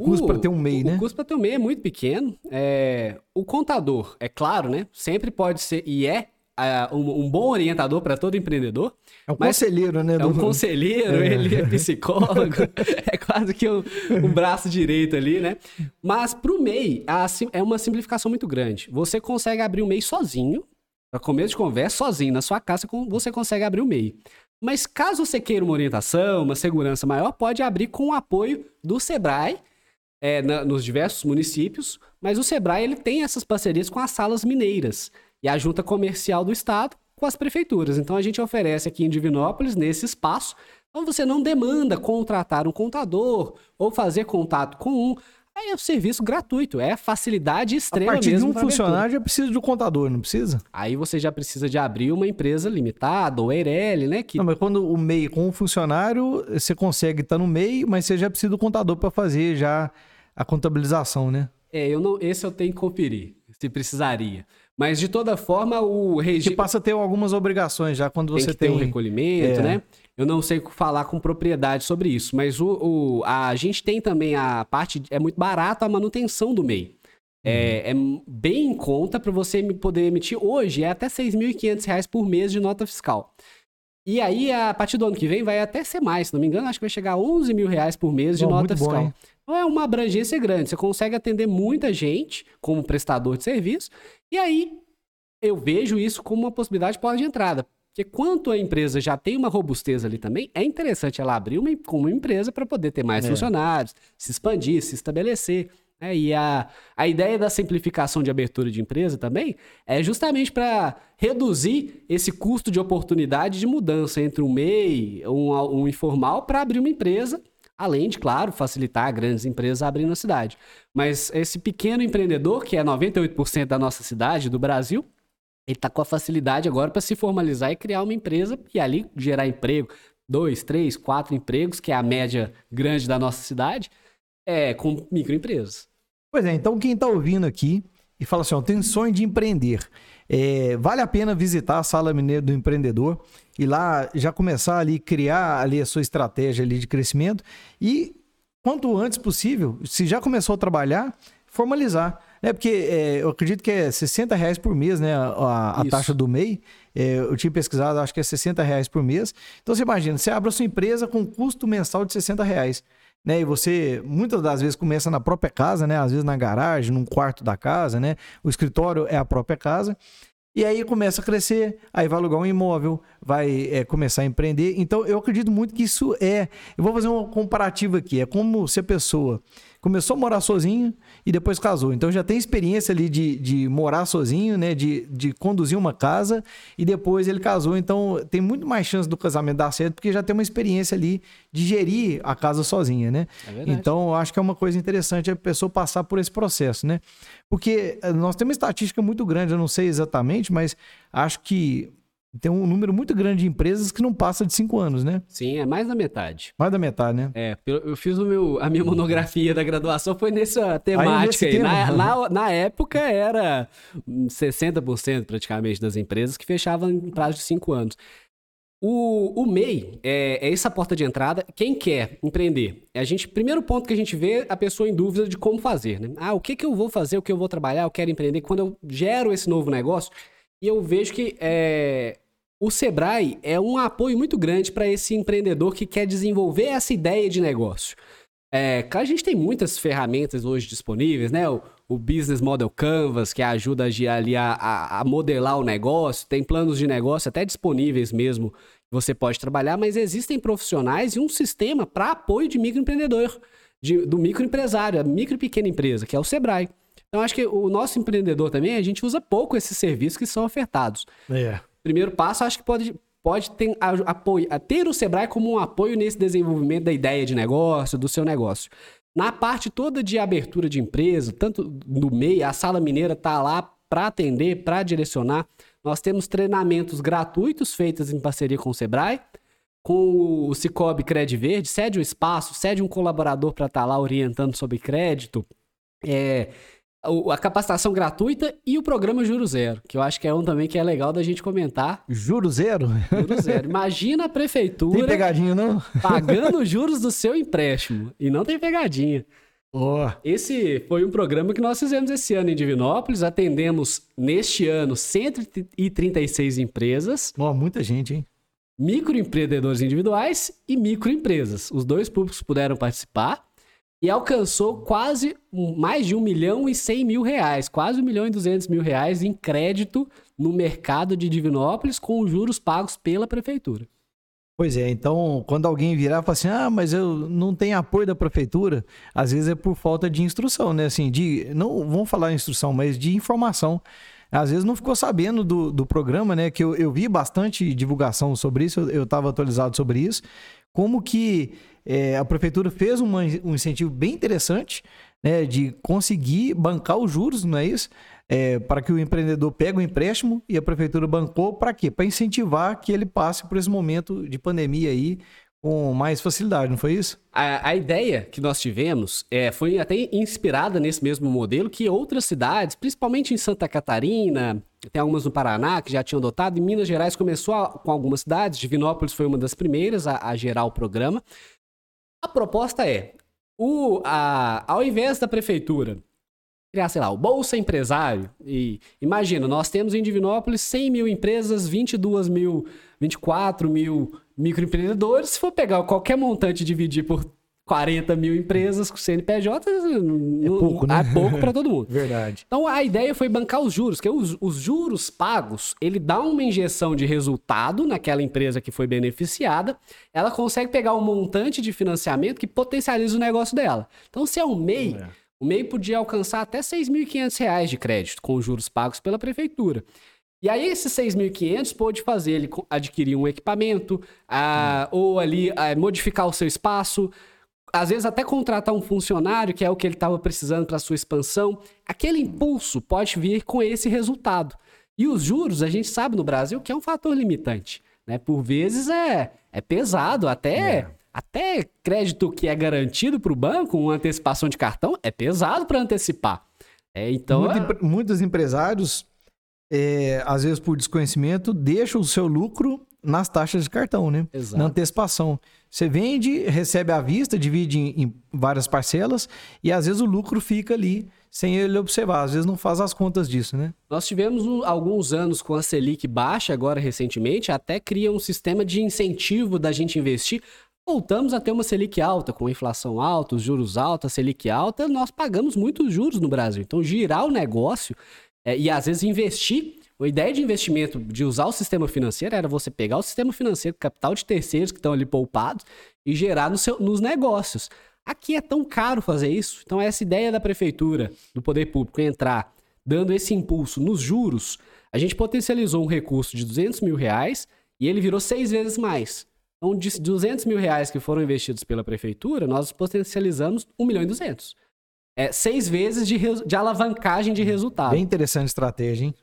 O custo para ter um MEI, o, né? O custo para ter um MEI é muito pequeno. É... O contador, é claro, né? Sempre pode ser, e é uh, um, um, bom orientador para todo empreendedor. É um conselheiro, né? É um conselheiro, é. ele é psicólogo, é quase que um, um, braço direito ali, né? Mas para o MEI, a, é uma simplificação muito grande. Você consegue abrir o MEI sozinho, para começo de conversa, sozinho na sua casa, você consegue abrir o MEI. Mas caso você queira uma orientação, uma segurança maior, pode abrir com o apoio do Sebrae, é, na, nos diversos municípios, mas o Sebrae ele tem essas parcerias com as salas mineiras e a junta comercial do estado com as prefeituras. Então a gente oferece aqui em Divinópolis, nesse espaço, então você não demanda contratar um contador ou fazer contato com um. Aí é um serviço gratuito, é facilidade extrema A partir mesmo de um funcionário já precisa de um contador, não precisa? Aí você já precisa de abrir uma empresa limitada, ou EIRELI, né? Que... Não, mas quando o MEI com um funcionário, você consegue estar no MEI, mas você já precisa do contador para fazer já a contabilização, né? É, eu não, esse eu tenho que conferir, se precisaria. Mas de toda forma, o regime. Que passa a ter algumas obrigações já quando tem você tem. tem um recolhimento, é. né? Eu não sei falar com propriedade sobre isso, mas o, o, a gente tem também a parte. É muito barato a manutenção do MEI. É, uhum. é, bem em conta para você poder emitir hoje, é até R$ 6.500 por mês de nota fiscal. E aí, a partir do ano que vem, vai até ser mais, se não me engano, acho que vai chegar a 11 mil reais por mês de Bom, nota fiscal. Bom, é uma abrangência grande. Você consegue atender muita gente como prestador de serviço. E aí, eu vejo isso como uma possibilidade de de entrada. Porque quanto a empresa já tem uma robustez ali também, é interessante ela abrir uma, como empresa para poder ter mais é. funcionários, se expandir, se estabelecer. É, e a, a ideia da simplificação de abertura de empresa também é justamente para reduzir esse custo de oportunidade de mudança entre um MEI, um, um informal, para abrir uma empresa, além de, claro, facilitar grandes empresas a abrir na cidade. Mas esse pequeno empreendedor, que é 98% da nossa cidade, do Brasil, ele está com a facilidade agora para se formalizar e criar uma empresa e ali gerar emprego. Dois, três, quatro empregos, que é a média grande da nossa cidade é, com microempresas. Pois é, então quem está ouvindo aqui e fala assim, ó, tem sonho de empreender, é, vale a pena visitar a Sala Mineira do Empreendedor e lá já começar ali, criar ali a sua estratégia ali de crescimento e quanto antes possível, se já começou a trabalhar, formalizar. Né? Porque é, eu acredito que é 60 reais por mês, né? A, a taxa do MEI. É, eu tinha pesquisado, acho que é 60 reais por mês. Então você imagina, você abre a sua empresa com custo mensal de 60 reais né? E você muitas das vezes começa na própria casa, né? Às vezes na garagem, num quarto da casa, né? O escritório é a própria casa. E aí começa a crescer, aí vai alugar um imóvel, vai é, começar a empreender. Então eu acredito muito que isso é. Eu vou fazer um comparativo aqui. É como se a pessoa começou a morar sozinho e depois casou. Então já tem experiência ali de, de morar sozinho, né? De, de conduzir uma casa e depois ele casou. Então tem muito mais chance do casamento dar certo porque já tem uma experiência ali de gerir a casa sozinha, né? É então eu acho que é uma coisa interessante a pessoa passar por esse processo, né? Porque eh, nós temos uma estatística muito grande, eu não sei exatamente, mas acho que tem um número muito grande de empresas que não passa de cinco anos, né? Sim, é mais da metade. Mais da metade, né? É, eu fiz o meu, a minha monografia da graduação foi nessa temática aí. aí. Na, na, na, época era 60% praticamente das empresas que fechavam em prazo de cinco anos. O, o MEI é, é, essa porta de entrada. Quem quer empreender? A gente, primeiro ponto que a gente vê a pessoa em dúvida de como fazer, né? Ah, o que, que eu vou fazer, o que eu vou trabalhar, eu quero empreender. Quando eu gero esse novo negócio, e eu vejo que é, o Sebrae é um apoio muito grande para esse empreendedor que quer desenvolver essa ideia de negócio. É, a gente tem muitas ferramentas hoje disponíveis, né? O, o Business Model Canvas, que ajuda ali a, a, a, modelar o negócio, tem planos de negócio até disponíveis mesmo que você pode trabalhar, mas existem profissionais e um sistema para apoio de microempreendedor, de, do microempresário, a micro e pequena empresa, que é o Sebrae. Então, acho que o nosso empreendedor também, a gente usa pouco esses serviços que são ofertados. É. Primeiro passo, acho que pode, pode ter, apoio, ter o Sebrae como um apoio nesse desenvolvimento da ideia de negócio, do seu negócio. Na parte toda de abertura de empresa, tanto no MEI, a Sala Mineira está lá para atender, para direcionar. Nós temos treinamentos gratuitos feitos em parceria com o Sebrae, com o Cicobi Cred Verde, cede um espaço, cede um colaborador para estar tá lá orientando sobre crédito. É, a capacitação gratuita e o programa Juro Zero, que eu acho que é um também que é legal da gente comentar. Juro Zero? Juro Zero. Imagina a prefeitura. Tem pegadinha, não? Pagando os juros do seu empréstimo. E não tem pegadinha. Oh. Esse foi um programa que nós fizemos esse ano em Divinópolis. Atendemos neste ano 136 empresas. Oh, muita gente, hein? Microempreendedores individuais e microempresas. Os dois públicos puderam participar e alcançou quase mais de 1 milhão e 100 mil reais, quase 1 milhão e 200 mil reais em crédito no mercado de Divinópolis com juros pagos pela prefeitura. Pois é, então quando alguém virar e falar assim, ah, mas eu não tenho apoio da prefeitura, às vezes é por falta de instrução, né? Assim, de, não vamos falar instrução, mas de informação. Às vezes não ficou sabendo do, do programa, né? Que eu, eu vi bastante divulgação sobre isso, eu estava atualizado sobre isso. Como que é, a prefeitura fez uma, um incentivo bem interessante, né? De conseguir bancar os juros, não é isso? é, para que o empreendedor pegue o empréstimo e a prefeitura bancou para quê? Para incentivar que ele passe por esse momento de pandemia aí com mais facilidade, não foi isso? A, a ideia que nós tivemos é, foi até inspirada nesse mesmo modelo que outras cidades, principalmente em Santa Catarina, tem algumas no Paraná que já tinham adotado, em Minas Gerais começou a, com algumas cidades, Divinópolis foi uma das primeiras a, a gerar o programa. A proposta é, o, a, ao invés da prefeitura criar, sei lá, o Bolsa Empresário. E imagina, nós temos em Divinópolis 100 mil empresas, 22 mil, 24 mil microempreendedores. Se for pegar qualquer montante e dividir por 40 mil empresas com CNPJ, é pouco, né? É pouco para todo mundo. Verdade. Então a ideia foi bancar os juros, que os, os, juros pagos, ele dá uma injeção de resultado naquela empresa que foi beneficiada, ela consegue pegar um montante de financiamento que potencializa o negócio dela. Então se é um MEI, é o MEI podia alcançar até R$ 6.500 de crédito, com juros pagos pela prefeitura. E aí, esses 6.500 pode fazer ele adquirir um equipamento, hum. ou ali modificar o seu espaço, às vezes até contratar um funcionário, que é o que ele estava precisando para sua expansão. Aquele impulso pode vir com esse resultado. E os juros, a gente sabe no Brasil que é um fator limitante. Né? Por vezes é, é pesado, até é. Até crédito que é garantido para o banco, uma antecipação de cartão, é pesado para antecipar. É, então, Muito, é... Muitos empresários, é, às vezes por desconhecimento, deixam o seu lucro nas taxas de cartão, né? Exato. Na antecipação. Você vende, recebe à vista, divide em, em, várias parcelas e às vezes o lucro fica ali sem ele observar. Às vezes não faz as contas disso, né? Nós tivemos um, alguns anos com a Selic baixa, agora recentemente, até cria um sistema de incentivo da gente investir voltamos a ter uma Selic alta, com inflação alta, os juros altos, a Selic alta, nós pagamos muitos juros no Brasil. Então, girar o negócio é, e às vezes investir. A ideia de investimento, de usar o sistema financeiro, era você pegar o sistema financeiro, capital de terceiros que estão ali poupados, e gerar no seu, nos negócios. Aqui é tão caro fazer isso. Então, essa ideia da prefeitura, do poder público, entrar dando esse impulso nos juros, a gente potencializou um recurso de 200 mil reais e ele virou seis vezes mais. Então, de 200 mil reais que foram investidos pela prefeitura, nós potencializamos 1 milhão e 200. É seis vezes de, de alavancagem de resultado. Bem interessante estratégia, hein?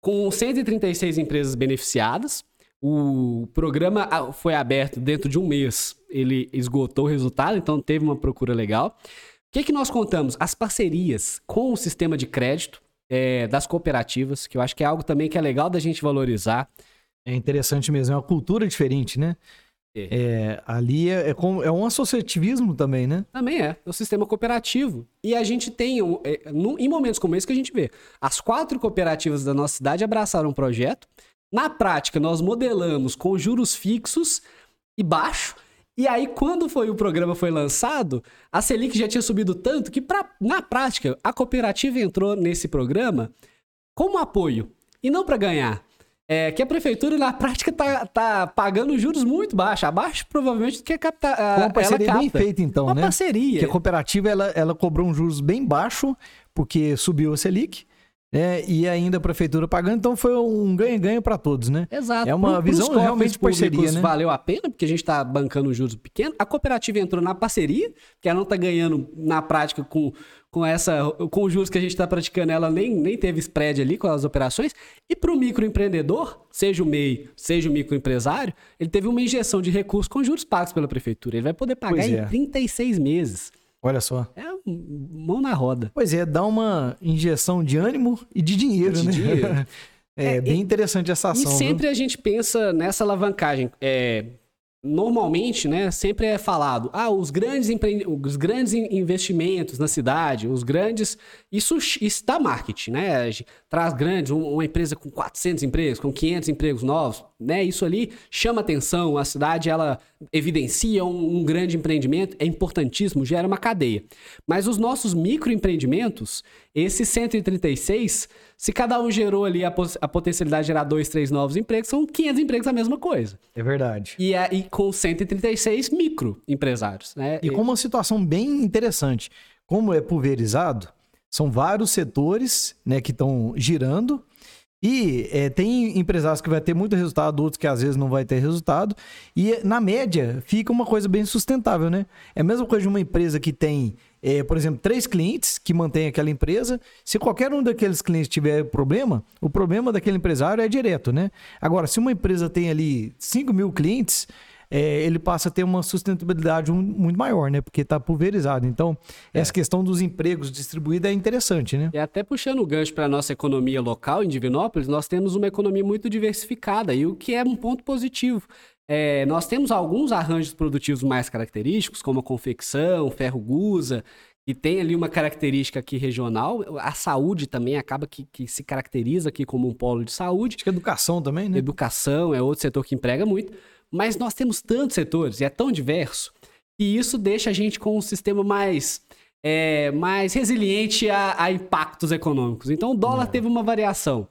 Com 136 empresas beneficiadas, o programa ah, foi aberto dentro de um mês. Ele esgotou o resultado, então teve uma procura legal. O que, que nós contamos? As parcerias com o sistema de crédito é, das cooperativas, que eu acho que é algo também que é legal da gente valorizar. É interessante mesmo, é uma cultura diferente, né? É. ali é, é, com, é, um associativismo também, né? Também é. É um sistema cooperativo. E a gente tem, um, é, no, em momentos como esse que a gente vê, as quatro cooperativas da nossa cidade abraçaram um projeto. Na prática, nós modelamos com juros fixos e baixo. E aí, quando foi o programa foi lançado, a Selic já tinha subido tanto que, pra, na prática, a cooperativa entrou nesse programa como apoio e não para ganhar. É que a prefeitura, na prática, tá, tá pagando juros muito baixos, abaixo provavelmente do que a capital. Uma parceria bem feita, então, uma né? Uma parceria. Que a cooperativa ela, ela cobrou um juros bem baixo, porque subiu a Selic. É, e ainda a prefeitura pagando, então foi um ganha-ganha para todos, né? Exato. É uma Pro, visão realmente de parceria, né? Valeu a pena, porque a gente está bancando juros pequenos. A cooperativa entrou na parceria, que ela não está ganhando na prática com, com essa com os juros que a gente está praticando, ela nem, nem teve spread ali com as operações. E para o microempreendedor, seja o MEI, seja o microempresário, ele teve uma injeção de recursos com juros pagos pela prefeitura. Ele vai poder pagar é. em 36 meses. Olha só. É mão na roda. Pois é, dá uma injeção de ânimo e de dinheiro, de né? Dinheiro. é, é, bem interessante essa ação. E sempre viu? a gente pensa nessa alavancagem. É, normalmente, né, sempre é falado, ah, os grandes, empre... os grandes investimentos na cidade, os grandes, isso, dá marketing, né, traz grandes, uma empresa com 400 empregos, com 500 empregos novos, né, isso ali chama atenção, a cidade, ela evidencia um, um grande empreendimento, é importantíssimo, gera uma cadeia. Mas os nossos microempreendimentos, esses 136, se cada um gerou ali a, a potencialidade de gerar dois, três novos empregos, são 500 empregos a mesma coisa. É verdade. E, é, e com 136 microempresários. Né? E com uma situação bem interessante. Como é pulverizado, são vários setores né, que estão girando e é, tem empresários que vai ter muito resultado, outros que às vezes não vai ter resultado. E na média fica uma coisa bem sustentável, né? É a mesma coisa de uma empresa que tem, é, por exemplo, três clientes que mantém aquela empresa. Se qualquer um daqueles clientes tiver problema, o problema daquele empresário é direto, né? Agora, se uma empresa tem ali 5 mil clientes, é, ele passa a ter uma sustentabilidade muito maior, né? Porque está pulverizado. Então, é. essa questão dos empregos distribuídos é interessante, né? E até puxando o gancho para a nossa economia local em Divinópolis, nós temos uma economia muito diversificada, e o que é um ponto positivo. É, nós temos alguns arranjos produtivos mais característicos, como a confecção, ferro gusa, que tem ali uma característica aqui regional. A saúde também acaba que, que, se caracteriza aqui como um polo de saúde. Acho que educação também, né? Educação é outro setor que emprega muito. Mas nós temos tantos setores e é tão diverso que isso deixa a gente com um sistema mais, é, mais resiliente a, a, impactos econômicos. Então o dólar é. teve uma variação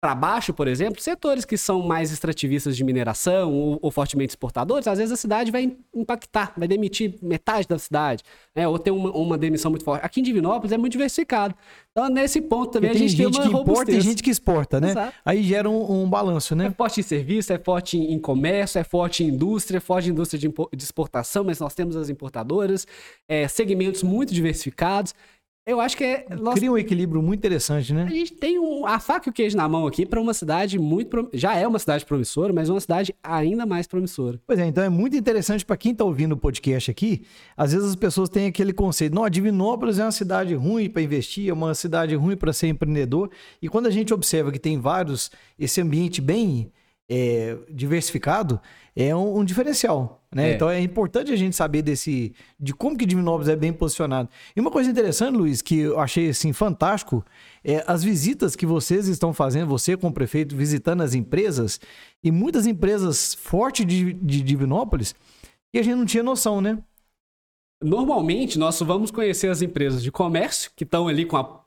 para baixo, por exemplo, setores que são mais extrativistas de mineração ou, ou, fortemente exportadores, às vezes a cidade vai impactar, vai demitir metade da cidade, né? ou ter uma, uma demissão muito forte. Aqui em Divinópolis é muito diversificado. Então, nesse ponto também Porque a gente tem, gente tem uma que importa e gente que exporta, né? Exato. Aí gera um, um, balanço, né? É forte em serviço, é forte em comércio, é forte em indústria, é forte em indústria de, de exportação, mas nós temos as importadoras, é, segmentos muito diversificados. Eu acho que é. Cria um equilíbrio muito interessante, né? A gente tem um, a faca e o queijo na mão aqui para uma cidade muito. Já é uma cidade promissora, mas uma cidade ainda mais promissora. Pois é, então é muito interessante para quem está ouvindo o podcast aqui. Às vezes as pessoas têm aquele conceito: não, Divinópolis é uma cidade ruim para investir, é uma cidade ruim para ser empreendedor. E quando a gente observa que tem vários, esse ambiente bem é, diversificado, é um, um diferencial. Né? É. Então é importante a gente saber desse de como que Divinópolis é bem posicionado. E uma coisa interessante, Luiz, que eu achei assim fantástico, é as visitas que vocês estão fazendo, você como prefeito visitando as empresas e muitas empresas fortes de, de Divinópolis que a gente não tinha noção, né? Normalmente nós vamos conhecer as empresas de comércio que estão ali com a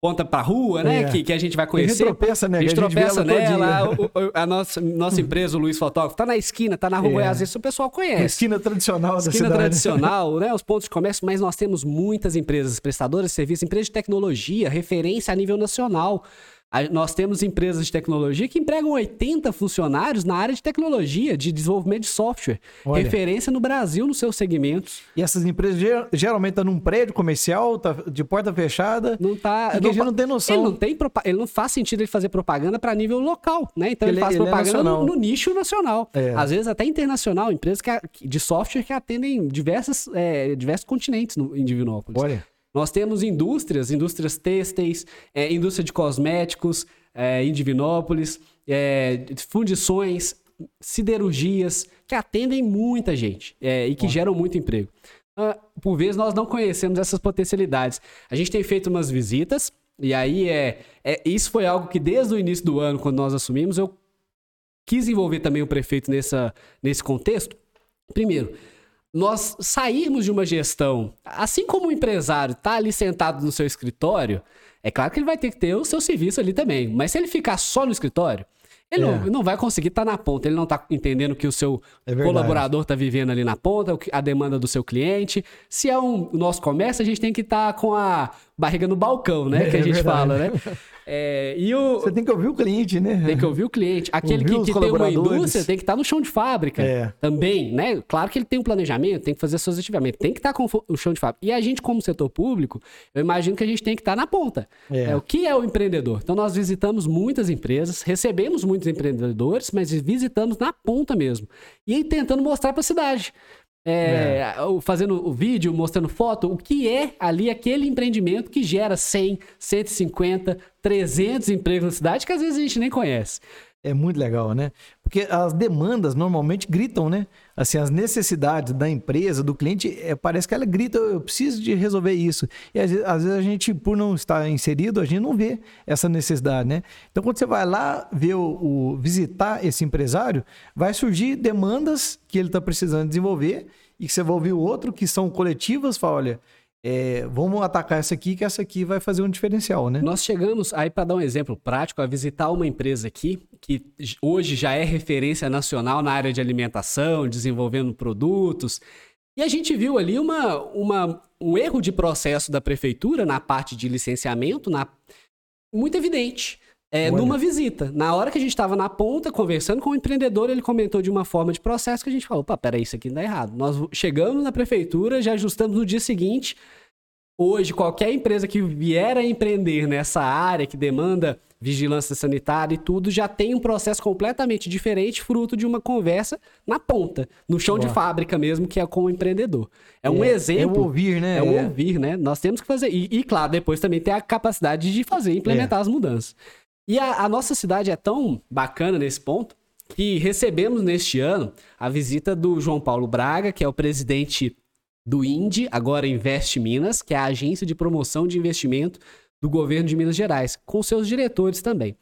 ponta pra rua, né? É. Que, que a gente vai conhecer. A gente tropeça, né? A gente, tropeça nela. A, a, nossa, nossa empresa, o Luiz Fotógrafo, tá na esquina, tá na rua é. Goiás, isso o pessoal conhece. Esquina tradicional esquina da cidade. Esquina tradicional, né? Os pontos de comércio, mas nós temos muitas empresas prestadoras de serviço, empresas de tecnologia, referência a nível nacional. Nós temos empresas de tecnologia que empregam 80 funcionários na área de tecnologia, de desenvolvimento de software. Olha. Referência no Brasil nos seus segmentos. E essas empresas geralmente estão num prédio comercial, tá de porta fechada. Não tá. E não, a gente não tem noção. Ele não, tem, ele não faz sentido ele fazer propaganda para nível local, né? Então ele, ele faz ele é propaganda é no, no, nicho nacional. É. Às vezes até internacional, empresas que, de software que atendem diversas, é, diversos continentes no, em Divinópolis. Olha. Nós temos indústrias, indústrias têxteis, é, indústria de cosméticos é, em Divinópolis, é, fundições, siderurgias, que atendem muita gente é, e que Bom. geram muito emprego. Uh, por vezes nós não conhecemos essas potencialidades. A gente tem feito umas visitas, e aí é, é isso foi algo que desde o início do ano, quando nós assumimos, eu quis envolver também o prefeito nessa, nesse contexto. Primeiro, nós sairmos de uma gestão, assim como o empresário está ali sentado no seu escritório, é claro que ele vai ter que ter o seu serviço ali também. Mas se ele ficar só no escritório, ele é. não, não, vai conseguir estar tá na ponta, ele não está entendendo que o seu é colaborador está vivendo ali na ponta, a demanda do seu cliente. Se é um nosso comércio, a gente tem que estar tá com a barriga no balcão, né? É, que a gente fala, né? É, e o... Você tem que ouvir o cliente, né? Tem que ouvir o cliente. Aquele que, que tem uma indústria tem que estar tá no chão de fábrica é. também, né? Claro que ele tem um planejamento, tem que fazer seus ativamentos, tem que estar tá com o chão de fábrica. E a gente, como setor público, eu imagino que a gente tem que estar tá na ponta. É. é. o que é o empreendedor? Então, nós visitamos muitas empresas, recebemos muitos empreendedores, mas visitamos na ponta mesmo. E tentando mostrar para a cidade. É, é. fazendo o vídeo, mostrando foto, o que é ali aquele empreendimento que gera 100, 150, 300 empregos na cidade que às vezes a gente nem conhece. É muito legal, né? Porque as demandas normalmente gritam, né? Assim, as necessidades da empresa, do cliente, é, parece que ela grita, eu preciso de resolver isso. E às vezes, às vezes, a gente, por não estar inserido, a gente não vê essa necessidade, né? Então, quando você vai lá ver o, o visitar esse empresário, vai surgir demandas que ele está precisando desenvolver e que você vai ouvir o outro, que são coletivas, fala, olha, é, vamos atacar essa aqui, que essa aqui vai fazer um diferencial, né? Nós chegamos, aí para dar um exemplo prático, a visitar uma empresa aqui, que hoje já é referência nacional na área de alimentação, desenvolvendo produtos. E a gente viu ali uma, uma, um erro de processo da prefeitura na parte de licenciamento, na, muito evidente. É, numa visita. Na hora que a gente estava na ponta, conversando com o empreendedor, ele comentou de uma forma de processo que a gente falou: opa, peraí, isso aqui não dá errado. Nós chegamos na prefeitura, já ajustamos no dia seguinte. Hoje, qualquer empresa que vier a empreender nessa área que demanda vigilância sanitária e tudo, já tem um processo completamente diferente, fruto de uma conversa na ponta, no chão Boa. de fábrica mesmo, que é com o empreendedor. É, um é, exemplo. É o ouvir, né? É o é. ouvir, né? Nós temos que fazer. E, e, claro, depois também ter a capacidade de fazer, implementar é. as mudanças. E a, a nossa cidade é tão bacana nesse ponto que recebemos neste ano a visita do João Paulo Braga, que é o presidente do INDE, agora Investe Minas, que é a agência de promoção de investimento do governo de Minas Gerais, com seus diretores também.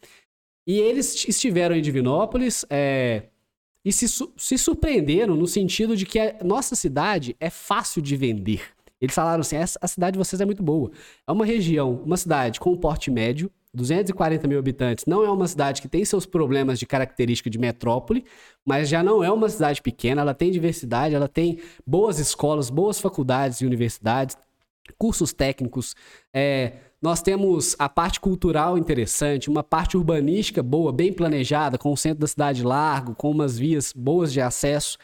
E eles estiveram em Divinópolis é, e se, se surpreenderam no sentido de que a nossa cidade é fácil de vender. Eles falaram assim: a cidade de vocês é muito boa. É uma região, uma cidade com um porte médio, 240 mil habitantes, não é uma cidade que tem seus problemas de característica de metrópole, mas já não é uma cidade pequena, ela tem diversidade, ela tem boas escolas, boas faculdades e universidades, cursos técnicos, é, nós temos a parte cultural interessante, uma parte urbanística boa, bem planejada, com o centro da cidade largo, com umas vias boas de acesso.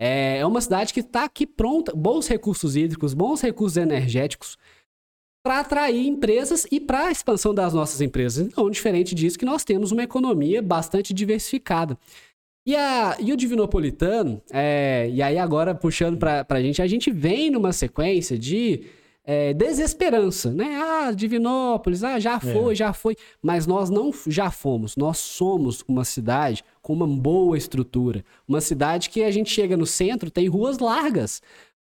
É, é uma cidade que está aqui pronta, bons recursos hídricos, bons recursos energéticos para atrair empresas e para a expansão das nossas empresas. Então, diferente disso, que nós temos uma economia bastante diversificada. E, a, e o Divinopolitano, é, e aí agora puxando para a gente, a gente vem numa sequência de é, desesperança, né? Ah, Divinópolis, ah, já foi, é. já foi. Mas nós não já fomos, nós somos uma cidade com uma boa estrutura. Uma cidade que a gente chega no centro, tem ruas largas.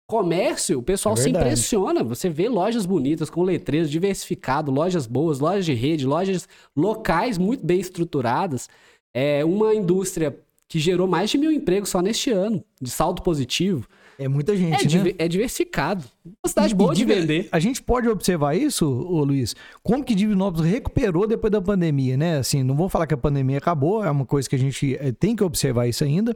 Comércio, o pessoal é se impressiona. Você vê lojas bonitas, com letreiros diversificado, lojas boas, lojas de rede, lojas locais muito bem estruturadas. É uma indústria que gerou mais de mil empregos só neste ano, de saldo positivo. É muita gente, é, né? É diversificado. Uma cidade e, boa e de vender. A gente pode observar isso, ô Luiz? Como que Divinópolis recuperou depois da pandemia, né? Assim, não vou falar que a pandemia acabou, é uma coisa que a gente eh, tem que observar isso ainda.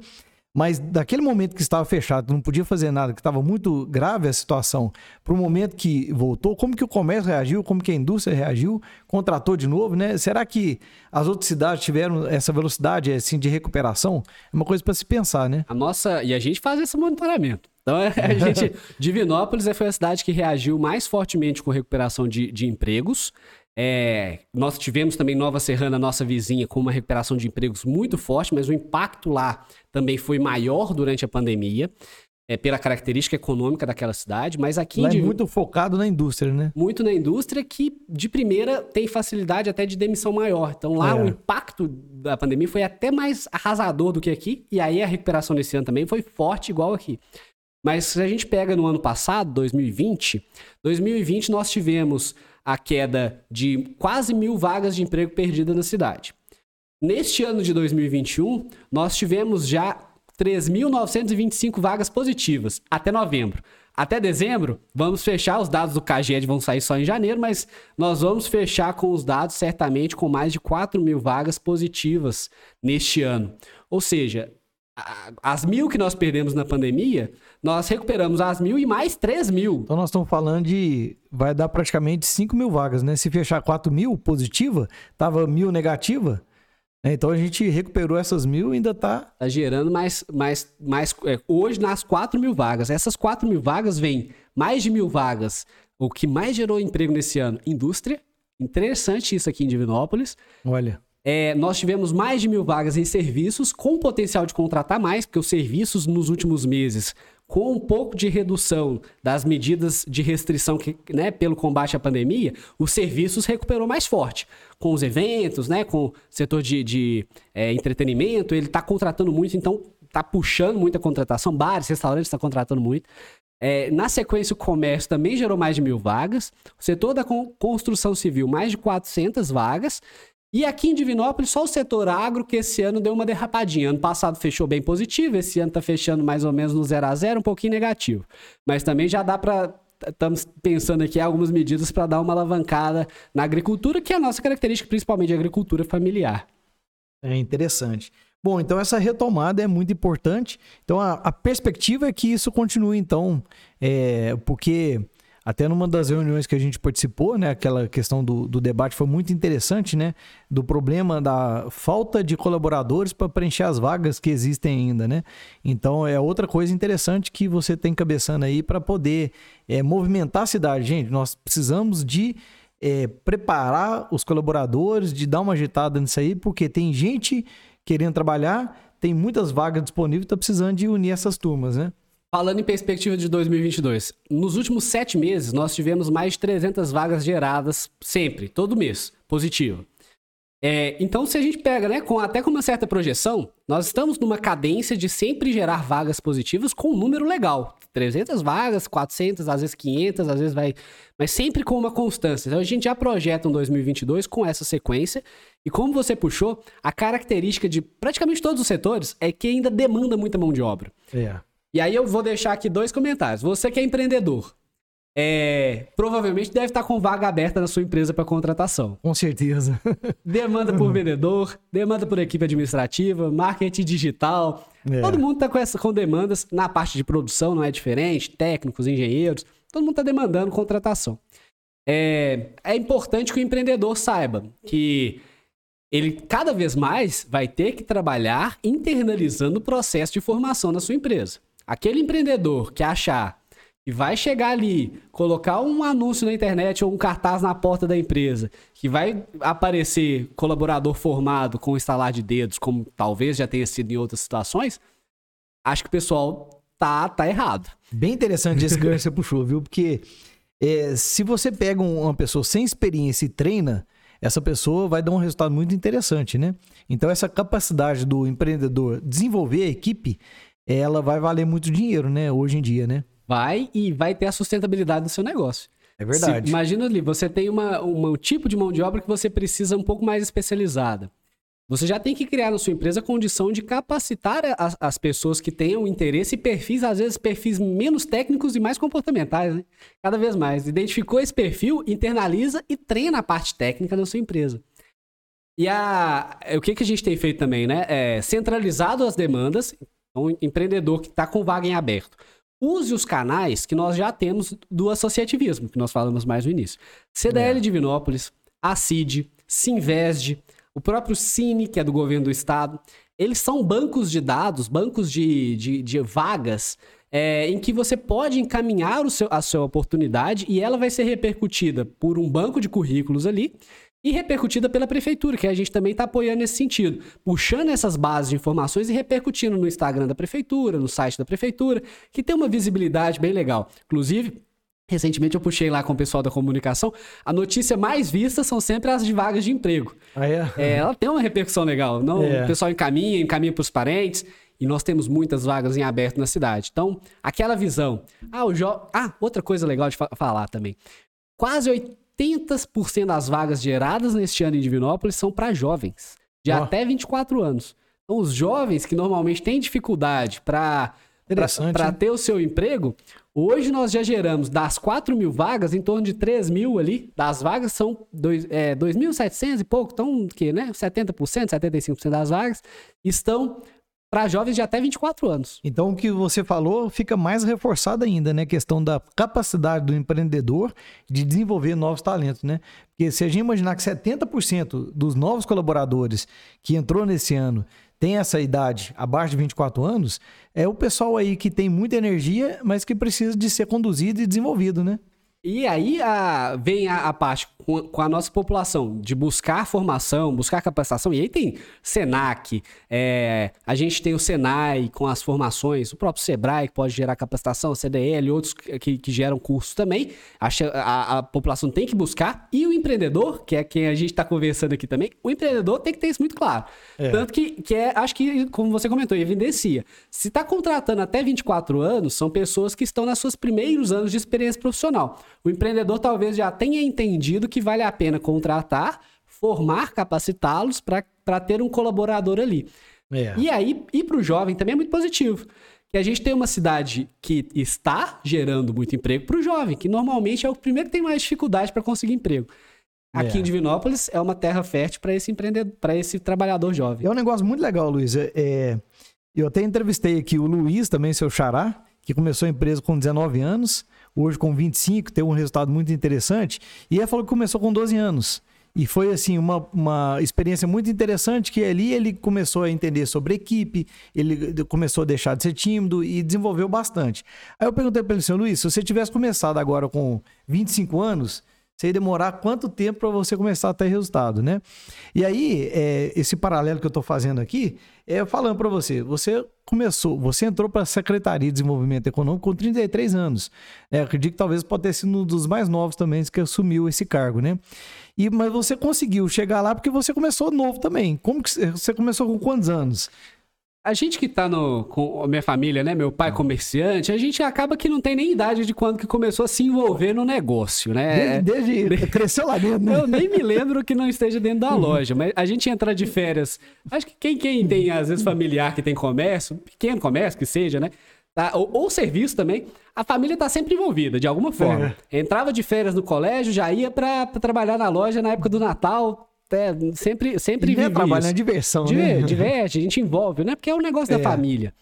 Mas daquele momento que estava fechado, não podia fazer nada, que estava muito grave a situação, para o momento que voltou, como que o comércio reagiu, como que a indústria reagiu, contratou de novo, né? Será que as outras cidades tiveram essa velocidade assim de recuperação? É uma coisa para se pensar, né? A nossa e a gente faz esse monitoramento. Então, a gente, Divinópolis foi a cidade que reagiu mais fortemente com recuperação de, de empregos. É, nós tivemos também Nova Serrana, nossa vizinha, com uma recuperação de empregos muito forte, mas o impacto lá também foi maior durante a pandemia, é, pela característica econômica daquela cidade. Mas aqui. É muito focado na indústria, né? Muito na indústria, que de primeira tem facilidade até de demissão maior. Então lá é. o impacto da pandemia foi até mais arrasador do que aqui, e aí a recuperação nesse ano também foi forte, igual aqui. Mas se a gente pega no ano passado, 2020, 2020 nós tivemos a queda de quase mil vagas de emprego perdidas na cidade. Neste ano de 2021, nós tivemos já 3.925 vagas positivas até novembro. Até dezembro, vamos fechar. Os dados do CAGED vão sair só em janeiro, mas nós vamos fechar com os dados certamente com mais de 4 mil vagas positivas neste ano. Ou seja, as mil que nós perdemos na pandemia, nós recuperamos as mil e mais três mil. Então nós estamos falando de. Vai dar praticamente 5 mil vagas, né? Se fechar 4 mil positiva, tava mil negativa. Né? Então a gente recuperou essas mil e ainda está. Está gerando mais. mais, mais é, hoje nas 4 mil vagas. Essas 4 mil vagas vêm mais de mil vagas. O que mais gerou emprego nesse ano? Indústria. Interessante isso aqui em Divinópolis. Olha. É, nós tivemos mais de mil vagas em serviços, com potencial de contratar mais, porque os serviços nos últimos meses, com um pouco de redução das medidas de restrição que, né, pelo combate à pandemia, os serviços recuperou mais forte. Com os eventos, né, com o setor de, de é, entretenimento, ele está contratando muito, então está puxando muita contratação. Bares, restaurantes estão tá contratando muito. É, na sequência, o comércio também gerou mais de mil vagas. O setor da construção civil, mais de 400 vagas. E aqui em Divinópolis, só o setor agro que esse ano deu uma derrapadinha. Ano passado fechou bem positivo, esse ano está fechando mais ou menos no 0 a 0 um pouquinho negativo. Mas também já dá para estamos pensando aqui algumas medidas para dar uma alavancada na agricultura, que é a nossa característica, principalmente agricultura familiar. É interessante. Bom, então essa retomada é muito importante. Então a, a perspectiva é que isso continue, então, é, porque até numa das reuniões que a gente participou, né, aquela questão do, do debate foi muito interessante, né, do problema da falta de colaboradores para preencher as vagas que existem ainda, né. Então é outra coisa interessante que você tem cabeçando aí para poder é, movimentar a cidade, gente. Nós precisamos de é, preparar os colaboradores, de dar uma agitada nisso aí, porque tem gente querendo trabalhar, tem muitas vagas disponíveis, está precisando de unir essas turmas, né? Falando em perspectiva de 2022, nos últimos sete meses nós tivemos mais de 300 vagas geradas sempre, todo mês, positivo. É, então, se a gente pega, né, com, até com uma certa projeção, nós estamos numa cadência de sempre gerar vagas positivas com um número legal. 300 vagas, 400, às vezes 500, às vezes vai... Mas sempre com uma constância. Então, a gente já projeta um 2022 com essa sequência. E como você puxou, a característica de praticamente todos os setores é que ainda demanda muita mão de obra. É. E aí eu vou deixar aqui dois comentários. Você que é empreendedor, é, provavelmente deve estar com vaga aberta na sua empresa para contratação. Com certeza. Demanda por vendedor, demanda por equipe administrativa, marketing digital. É. Todo mundo está com, essa, com demandas na parte de produção, não é diferente. Técnicos, engenheiros, todo mundo está demandando contratação. É, é importante que o empreendedor saiba que ele cada vez mais vai ter que trabalhar internalizando o processo de formação na sua empresa. Aquele empreendedor que achar que vai chegar ali, colocar um anúncio na internet ou um cartaz na porta da empresa, que vai aparecer colaborador formado com instalar de dedos, como talvez já tenha sido em outras situações, acho que o pessoal tá, tá errado. Bem interessante esse que você puxou, viu? Porque é, se você pega uma pessoa sem experiência e treina, essa pessoa vai dar um resultado muito interessante, né? Então, essa capacidade do empreendedor desenvolver a equipe ela vai valer muito dinheiro, né? Hoje em dia, né? Vai e vai ter a sustentabilidade do seu negócio. É verdade. Se, imagina ali, você tem uma, uma, um tipo de mão de obra que você precisa um pouco mais especializada. Você já tem que criar na sua empresa a condição de capacitar as, as, pessoas que tenham interesse e perfis, às vezes perfis menos técnicos e mais comportamentais, né? Cada vez mais. Identificou esse perfil, internaliza e treina a parte técnica da sua empresa. E a, o que, que a gente tem feito também, né? É centralizado as demandas, um empreendedor que está com vaga em aberto. Use os canais que nós já temos do associativismo, que nós falamos mais no início. CDL é. Divinópolis, a CID, Sinvesd, o próprio Cine, que é do governo do estado. Eles são bancos de dados, bancos de, de, de vagas, é, em que você pode encaminhar o seu, a sua oportunidade e ela vai ser repercutida por um banco de currículos ali e repercutida pela prefeitura, que a gente também está apoiando nesse sentido, puxando essas bases de informações e repercutindo no Instagram da prefeitura, no site da prefeitura, que tem uma visibilidade bem legal. Inclusive, Recentemente eu puxei lá com o pessoal da comunicação. A notícia mais vista são sempre as de vagas de emprego. Ah, é? é ela tem uma repercussão legal. Não, é. O pessoal encaminha, encaminha para os parentes. E nós temos muitas vagas em aberto na cidade. Então, aquela visão. Ah, o jo... ah outra coisa legal de fa falar também. Quase 80% das vagas geradas neste ano em Divinópolis são para jovens, de oh. até 24 anos. Então, os jovens que normalmente têm dificuldade para ter o seu emprego, hoje nós já geramos das 4 mil vagas, em torno de 3 mil ali, das vagas são é, 2.700 e pouco, então, que, né, 70%, 75% das vagas estão para jovens de até 24 anos. Então, o que você falou fica mais reforçado ainda, né? A questão da capacidade do empreendedor de desenvolver novos talentos, né? Porque se a gente imaginar que 70% dos novos colaboradores que entrou nesse ano tem essa idade abaixo de 24 anos, é o pessoal aí que tem muita energia, mas que precisa de ser conduzido e desenvolvido, né? E aí a, vem a, a parte com, com, a nossa população de buscar formação, buscar capacitação. E aí tem Senac, é, a gente tem o Senai com as formações, o próprio Sebrae que pode gerar capacitação, CDL, outros que, que geram cursos também. A, a, a, população tem que buscar. E o empreendedor, que é quem a gente está conversando aqui também, o empreendedor tem que ter isso muito claro. É. Tanto que, que é, acho que, como você comentou, evidencia. Se está contratando até 24 anos, são pessoas que estão nos seus primeiros anos de experiência profissional o empreendedor talvez já tenha entendido que vale a pena contratar, formar, capacitá-los para ter um colaborador ali. É. E aí, e para o jovem também é muito positivo. Que a gente tem uma cidade que está gerando muito emprego para o jovem, que normalmente é o primeiro que tem mais dificuldade para conseguir emprego. Aqui é. em Divinópolis é uma terra fértil para esse empreendedor, para esse trabalhador jovem. É um negócio muito legal, Luiz. É, é, eu até entrevistei aqui o Luiz, também seu xará, que começou a empresa com 19 anos hoje com 25, tem um resultado muito interessante. E ele falou que começou com 12 anos. E foi assim uma, uma experiência muito interessante que ali ele começou a entender sobre equipe, ele começou a deixar de ser tímido e desenvolveu bastante. Aí eu perguntei para ele, senhor Luiz, se você tivesse começado agora com 25 anos, você ia demorar quanto tempo para você começar a ter resultado, né? E aí, é, esse paralelo que eu estou fazendo aqui, é falando para você, você começou, você entrou para a Secretaria de Desenvolvimento Econômico com 33 anos. É, acredito que talvez pode ter sido um dos mais novos também que assumiu esse cargo, né? E, mas você conseguiu chegar lá porque você começou novo também. Como que você começou com quantos anos? A gente que tá no, com a minha família, né? Meu pai comerciante, a gente acaba que não tem nem idade de quando que começou a se envolver no negócio, né? Desde, desde cresceu lá dentro, né? Eu nem me lembro que não esteja dentro da loja, mas a gente entra de férias. Acho que quem, quem tem, às vezes, familiar que tem comércio, pequeno comércio que seja, né? Tá? Ou, ou, serviço também, a família está sempre envolvida, de alguma forma. É. Entrava de férias no colégio, já ia para trabalhar na loja na época do Natal, é, sempre, sempre vive trabalho, é diversão, Diver, né? Diverte, a gente envolve, né? Porque é um negócio é. da família.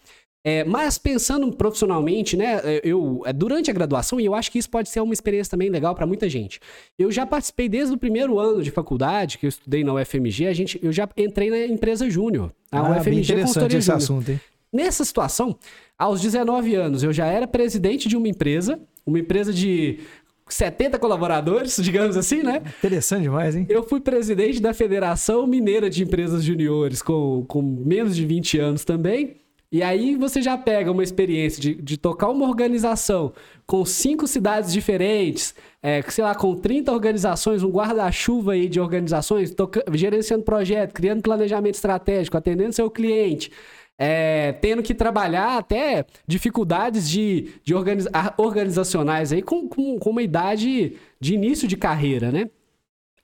É, mas pensando profissionalmente, né, é, eu é, durante a graduação, e eu acho que isso pode ser uma experiência também legal para muita gente. Eu já participei desde o primeiro ano de faculdade, que eu estudei na UFMG, a gente, eu já entrei na empresa júnior. A ah, UFMG bem interessante esse assunto, hein? Nessa situação, aos 19 anos, eu já era presidente de uma empresa, uma empresa de 70 colaboradores, digamos assim, né? Interessante demais, hein? Eu fui presidente da Federação Mineira de Empresas Juniores com, com menos de 20 anos também. E aí você já pega uma experiência de, de tocar uma organização com cinco cidades diferentes, é, sei lá, com 30 organizações, um guarda-chuva aí de organizações, toca, gerenciando projeto, criando planejamento estratégico, atendendo seu cliente é, tendo que trabalhar até dificuldades de, de organiza organizacionais aí com, com, com, uma idade de início de carreira, né?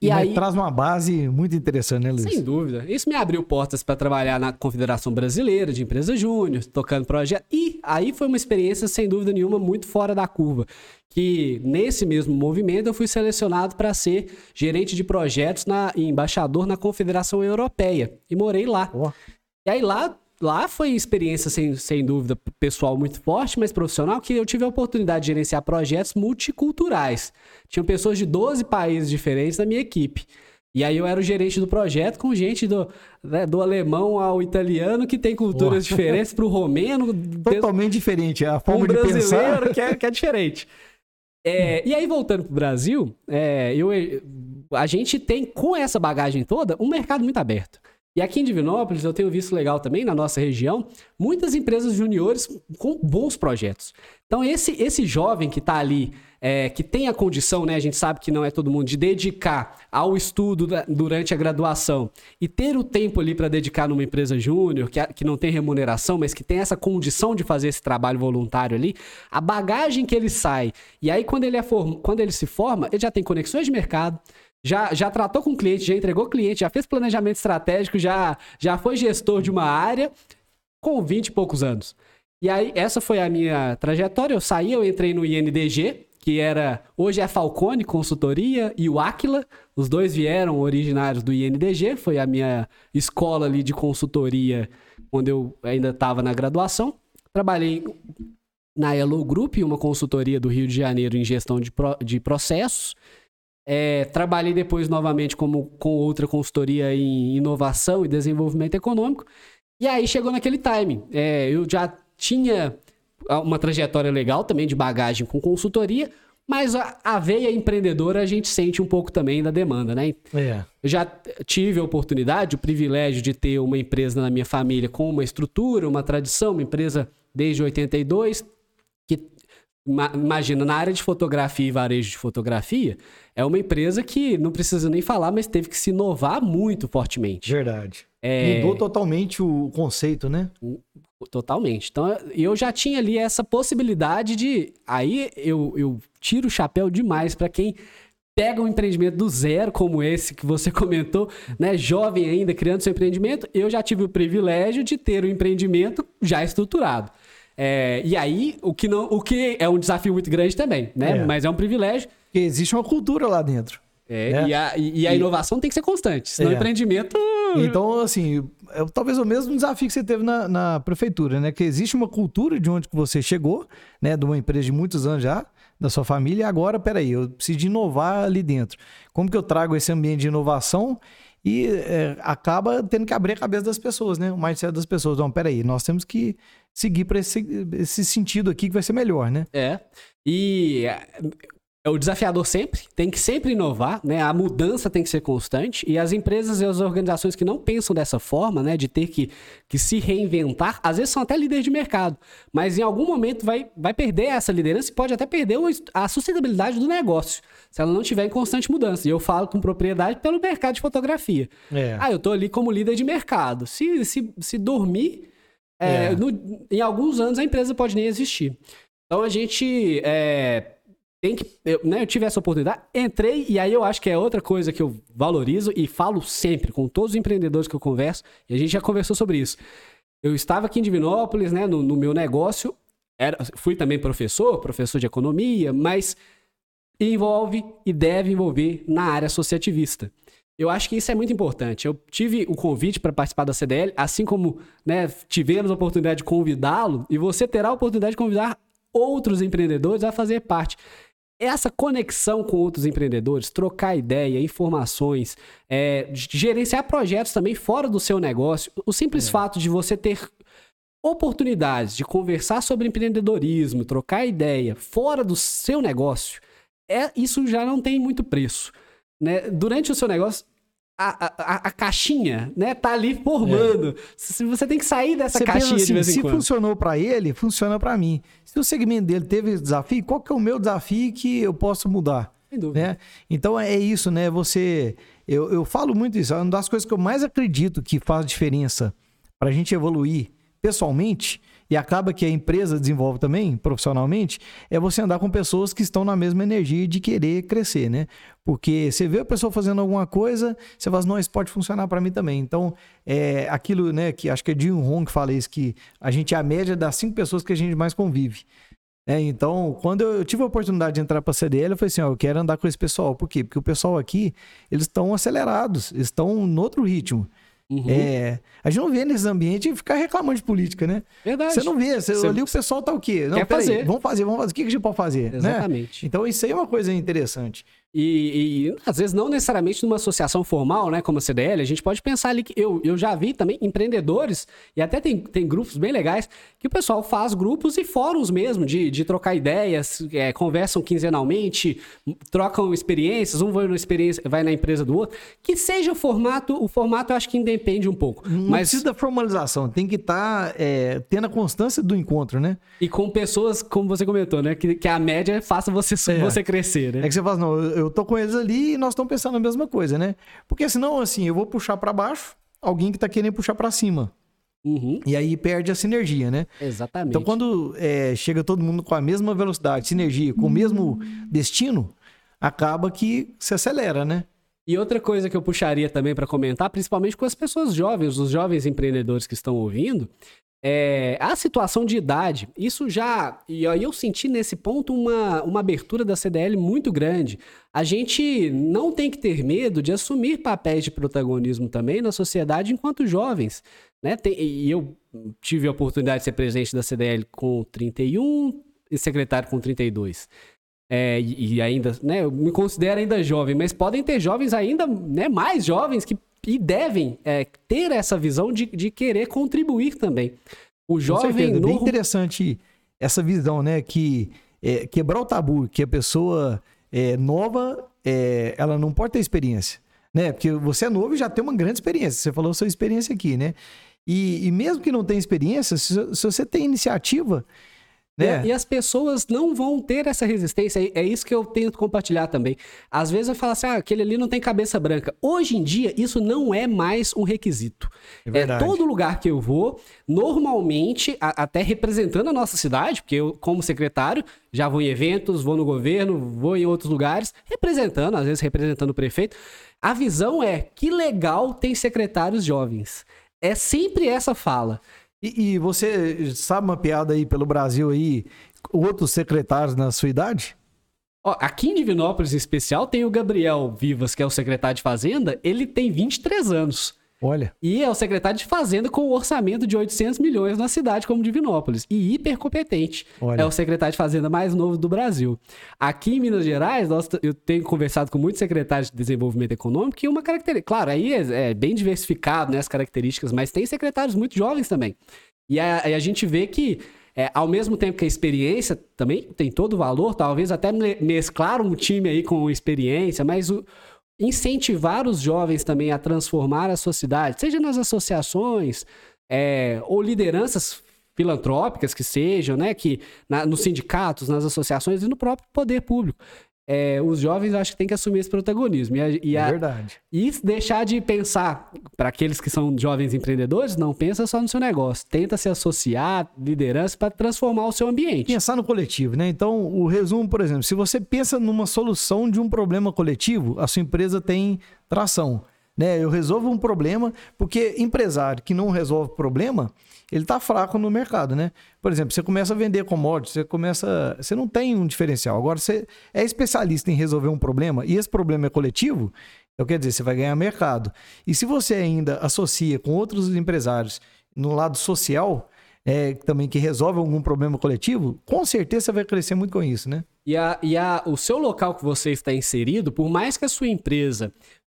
E, e aí traz uma base muito interessante, né, Luiz? Sem dúvida. Isso me abriu portas para trabalhar na Confederação Brasileira de Empresas Júnior, tocando projeto. E aí foi uma experiência, sem dúvida nenhuma, muito fora da curva. Que nesse mesmo movimento eu fui selecionado para ser gerente de projetos na, e embaixador na Confederação Europeia. E morei lá. Oh. E aí lá lá foi experiência, sem, sem dúvida, pessoal muito forte, mas profissional, que eu tive a oportunidade de gerenciar projetos multiculturais. Tinham pessoas de 12 países diferentes na minha equipe. E aí eu era o gerente do projeto com gente do, né, do alemão ao italiano que tem culturas Boa. diferentes para o romeno. Totalmente diferente, a forma um de pensar. Que é, que é diferente. É, e aí, voltando para o Brasil, é, eu, a gente tem, com essa bagagem toda, um mercado muito aberto. E aqui em Divinópolis, eu tenho visto legal também, na nossa região, muitas empresas juniores com bons projetos. Então, esse, esse jovem que está ali, é, que tem a condição, né? A gente sabe que não é todo mundo, de dedicar ao estudo da, durante a graduação e ter o tempo ali para dedicar numa empresa júnior, que, que não tem remuneração, mas que tem essa condição de fazer esse trabalho voluntário ali, a bagagem que ele sai. E aí, quando ele, é form, quando ele se forma, ele já tem conexões de mercado, já, já tratou com cliente, já entregou cliente, já fez planejamento estratégico, já, já foi gestor de uma área com 20 e poucos anos. E aí, essa foi a minha trajetória. Eu saí, eu entrei no INDG, que era. Hoje é Falcone Consultoria e o Aquila. Os dois vieram originários do INDG, foi a minha escola ali de consultoria quando eu ainda estava na graduação. Trabalhei na Elo Group, uma consultoria do Rio de Janeiro em gestão de, pro, de processos. É, trabalhei depois novamente como, com outra consultoria em inovação e desenvolvimento econômico. E aí chegou naquele timing. É, eu já tinha uma trajetória legal também de bagagem com consultoria, Mas a, a veia empreendedora a gente sente um pouco também da demanda, né? É. Eu já tive a oportunidade, o privilégio de ter uma empresa na minha família com uma estrutura, uma tradição, uma empresa desde 82, que imagina, na área de fotografia e varejo de fotografia, é uma empresa que não precisa nem falar, mas teve que se inovar muito fortemente. Verdade. É... Mudou totalmente o conceito, né? Totalmente. Então, eu já tinha ali essa possibilidade de. Aí eu, eu tiro o chapéu demais para quem pega um empreendimento do zero, como esse que você comentou, né? Jovem ainda, criando seu empreendimento. Eu já tive o privilégio de ter o um empreendimento já estruturado. É, e aí, o que, não, o que é um desafio muito grande também, né? É. Mas é um privilégio. Porque existe uma cultura lá dentro. É, né? e, a, e, a, inovação tem que ser constante, senão é. empreendimento. Então, assim, é talvez o mesmo desafio que você teve na, na, prefeitura, né? Que existe uma cultura de onde você chegou, né? De uma empresa de muitos anos já, da sua família, e agora, peraí, eu preciso de inovar ali dentro. Como que eu trago esse ambiente de inovação e é, acaba tendo que abrir a cabeça das pessoas, né? O mindset das pessoas. Não, peraí, nós temos que seguir para esse, esse sentido aqui que vai ser melhor, né? É. E é o desafiador sempre, tem que sempre inovar, né? A mudança tem que ser constante e as empresas e as organizações que não pensam dessa forma, né, de ter que, que se reinventar, às vezes são até líderes de mercado, mas em algum momento vai, vai perder essa liderança e pode até perder a sustentabilidade do negócio, se ela não estiver em constante mudança. E eu falo com propriedade pelo mercado de fotografia. É. Ah, eu tô ali como líder de mercado. Se, se, se dormir, é, é. No, em alguns anos a empresa pode nem existir. Então a gente é, tem que. Eu, né, eu tive essa oportunidade, entrei, e aí eu acho que é outra coisa que eu valorizo e falo sempre com todos os empreendedores que eu converso, e a gente já conversou sobre isso. Eu estava aqui em Divinópolis, né, no, no meu negócio, era, fui também professor, professor de economia, mas envolve e deve envolver na área associativista. Eu acho que isso é muito importante. Eu tive o convite para participar da CDL, assim como né, tivemos a oportunidade de convidá-lo, e você terá a oportunidade de convidar outros empreendedores a fazer parte essa conexão com outros empreendedores, trocar ideia, informações, é, gerenciar projetos também fora do seu negócio, o simples é. fato de você ter oportunidades de conversar sobre empreendedorismo, trocar ideia fora do seu negócio, é isso já não tem muito preço. Né? Durante o seu negócio, a, a, a, caixinha, né, tá ali formando. É. Você tem que sair dessa Você caixinha assim, de vez em se quando. Se funcionou para ele, funciona para mim. Se o segmento dele teve desafio, qual que é o meu desafio que eu posso mudar? Sem dúvida. Né? Então é isso, né? Você, eu, eu falo muito isso. É uma das coisas que eu mais acredito que faz diferença para a gente evoluir pessoalmente e acaba que a empresa desenvolve também profissionalmente, é você andar com pessoas que estão na mesma energia de querer crescer, né? Porque você vê a pessoa fazendo alguma coisa, você fala, não, isso pode funcionar para mim também. Então, é aquilo, né, que acho que é Jim Hong que fala isso, que a gente é a média das cinco pessoas que a gente mais convive. É, então, quando eu tive a oportunidade de entrar para a CDL, eu falei assim: ó, eu quero andar com esse pessoal. Por quê? Porque o pessoal aqui, eles estão acelerados, eles estão em outro ritmo. Uhum. É, a gente não vê nesse ambiente ficar reclamando de política, né? Verdade. Você não vê, você, você ali o pessoal tá o quê? Não, quer fazer. Aí, vamos fazer, vamos fazer. O que a gente pode fazer? Né? Exatamente. Né? Então isso aí é uma coisa interessante. E, e, às vezes não necessariamente numa associação formal, né, como a CDL, a gente pode pensar ali que eu, eu já vi também empreendedores, e até tem, tem grupos bem legais, que o pessoal faz grupos e fóruns mesmo, de, de trocar ideias, é, conversam quinzenalmente, trocam experiências, um vai, na experiência, vai na empresa do outro. Que seja o formato, o formato eu acho que independe um pouco. Não mas... precisa da formalização, tem que estar tá, é, tendo a constância do encontro, né? E com pessoas, como você comentou, né, que, que a média faça você, é. você crescer, né? É que você fala, não, eu eu tô com eles ali e nós estamos pensando a mesma coisa, né? Porque senão, assim, eu vou puxar para baixo alguém que está querendo puxar para cima. Uhum. E aí perde a sinergia, né? Exatamente. Então, quando é, chega todo mundo com a mesma velocidade, sinergia, com o mesmo destino, acaba que se acelera, né? E outra coisa que eu puxaria também para comentar, principalmente com as pessoas jovens, os jovens empreendedores que estão ouvindo, é, a situação de idade, isso já. E aí eu senti nesse ponto uma, uma abertura da CDL muito grande. A gente não tem que ter medo de assumir papéis de protagonismo também na sociedade enquanto jovens. Né? Tem, e eu tive a oportunidade de ser presidente da CDL com 31 e secretário com 32. É, e, ainda, né, eu me considero ainda jovem, mas podem ter jovens ainda né, mais jovens que e devem é, ter essa visão de, de querer contribuir também. O jovem. É bem interessante essa visão, né? Que é, quebrar o tabu, que a pessoa é, nova, é, ela não pode ter experiência, né? Porque você é novo e já tem uma grande experiência. Você falou sua experiência aqui, né? E, e mesmo que não tenha experiência, se, se você tem iniciativa, né? E, e, as pessoas não vão ter essa resistência. É, é isso que eu tento compartilhar também. Às vezes eu falo assim: ah, aquele ali não tem cabeça branca. Hoje em dia, isso não é mais um requisito. É, é todo lugar que eu vou, normalmente, a, até representando a nossa cidade, porque eu, como secretário, já vou em eventos, vou no governo, vou em outros lugares, representando, às vezes representando o prefeito. A visão é que legal tem secretários jovens. É sempre essa fala. E, e, você sabe uma piada aí pelo Brasil aí, outros secretários na sua idade? Ó, aqui em Divinópolis, em especial, tem o Gabriel Vivas, que é o secretário de Fazenda. Ele tem 23 anos. Olha. E é o secretário de Fazenda com um orçamento de 800 milhões na cidade como Divinópolis. E hiper competente. Olha. É o secretário de Fazenda mais novo do Brasil. Aqui em Minas Gerais, nós, eu tenho conversado com muitos secretários de desenvolvimento econômico e uma característica. Claro, aí é, é, bem diversificado né, as características, mas tem secretários muito jovens também. E a, a gente vê que é, ao mesmo tempo que a experiência também tem todo o valor, talvez até mesclar um time aí com experiência, mas o, incentivar os jovens também a transformar a sociedade, seja nas associações é, ou lideranças filantrópicas que sejam, né, que na, nos sindicatos, nas associações e no próprio poder público é, os jovens acho que tem que assumir esse protagonismo. E, a, e a, é verdade. E deixar de pensar, para aqueles que são jovens empreendedores, não pensa só no seu negócio. Tenta se associar, liderança, para transformar o seu ambiente. Pensar no coletivo, né? Então, o resumo, por exemplo, se você pensa numa solução de um problema coletivo, a sua empresa tem tração. Né? Eu resolvo um problema, porque empresário que não resolve problema, ele está fraco no mercado, né? Por exemplo, você começa a vender commodities, você começa, você não tem um diferencial. Agora você é especialista em resolver um problema e esse problema é coletivo, então quer dizer, você vai ganhar mercado. E se você ainda associa com outros empresários no lado social, é, também que resolve algum problema coletivo, com certeza você vai crescer muito com isso, né? E, a, e a, o seu local que você está inserido, por mais que a sua empresa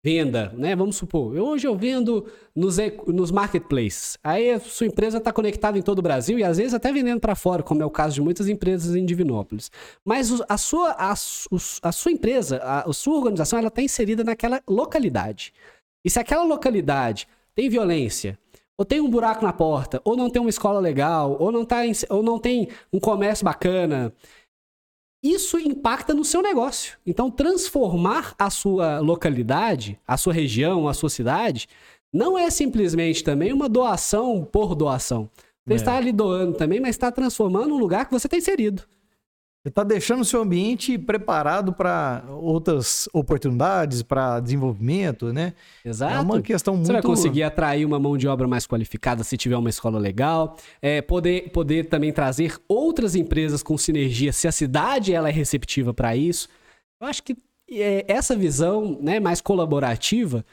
venda, né? Vamos supor, hoje eu vendo nos, nos marketplaces. Aí a sua empresa está conectada em todo o Brasil e às vezes até vendendo para fora, como é o caso de muitas empresas em Divinópolis. Mas a sua, a, a sua empresa, a, a sua organização, ela está inserida naquela localidade. E se aquela localidade tem violência, ou tem um buraco na porta, ou não tem uma escola legal, ou não, tá, ou não tem um comércio bacana, isso impacta no seu negócio. Então, transformar a sua localidade, a sua região, a sua cidade, não é simplesmente também uma doação por doação. Você é. está ali doando também, mas está transformando um lugar que você está inserido. Você está deixando o seu ambiente preparado para outras oportunidades, para desenvolvimento, né? Exato. É uma questão muito... Você vai conseguir atrair uma mão de obra mais qualificada se tiver uma escola legal. É, poder, poder também trazer outras empresas com sinergia, se a cidade ela é receptiva para isso. Eu acho que é, essa visão né, mais colaborativa,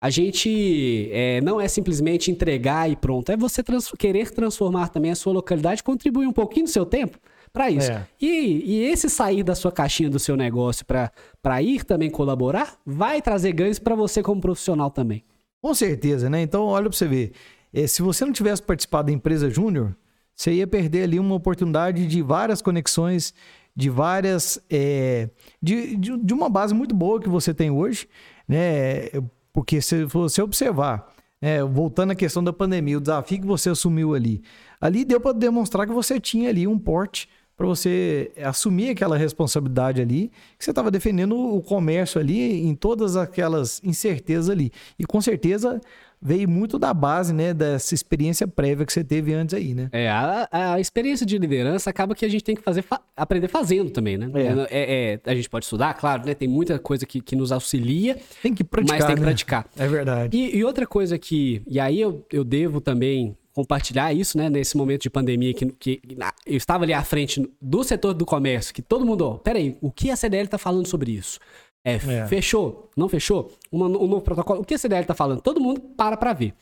a gente é, não é simplesmente entregar e pronto. É você trans querer transformar também a sua localidade, contribuir um pouquinho do seu tempo para isso. É. E, e esse sair da sua caixinha do seu negócio para ir também colaborar, vai trazer ganhos para você como profissional também. Com certeza, né? Então, olha para você ver. É, se você não tivesse participado da empresa Júnior, você ia perder ali uma oportunidade de várias conexões, de várias. É, de, de, de, uma base muito boa que você tem hoje, né? Porque se você observar, é, voltando à questão da pandemia, o desafio que você assumiu ali, ali deu para demonstrar que você tinha ali um porte para você assumir aquela responsabilidade ali, que você estava defendendo o comércio ali em todas aquelas incertezas ali. E com certeza veio muito da base, né, dessa experiência prévia que você teve antes aí, né? É, a, a experiência de liderança acaba que a gente tem que fazer, fa aprender fazendo também, né? É. É, é, é a gente pode estudar, claro, né? Tem muita coisa que, que nos auxilia. Tem que praticar, Mas tem que né? praticar. É verdade. E, e outra coisa que... E aí eu, eu devo também compartilhar isso, né, nesse momento de pandemia que, que eu estava ali à frente do setor do comércio, que todo mundo, ó, peraí, o que a CDL está falando sobre isso? É, é, fechou? Não fechou? Uma, um novo protocolo? O que a CDL está falando? Todo mundo para para ver.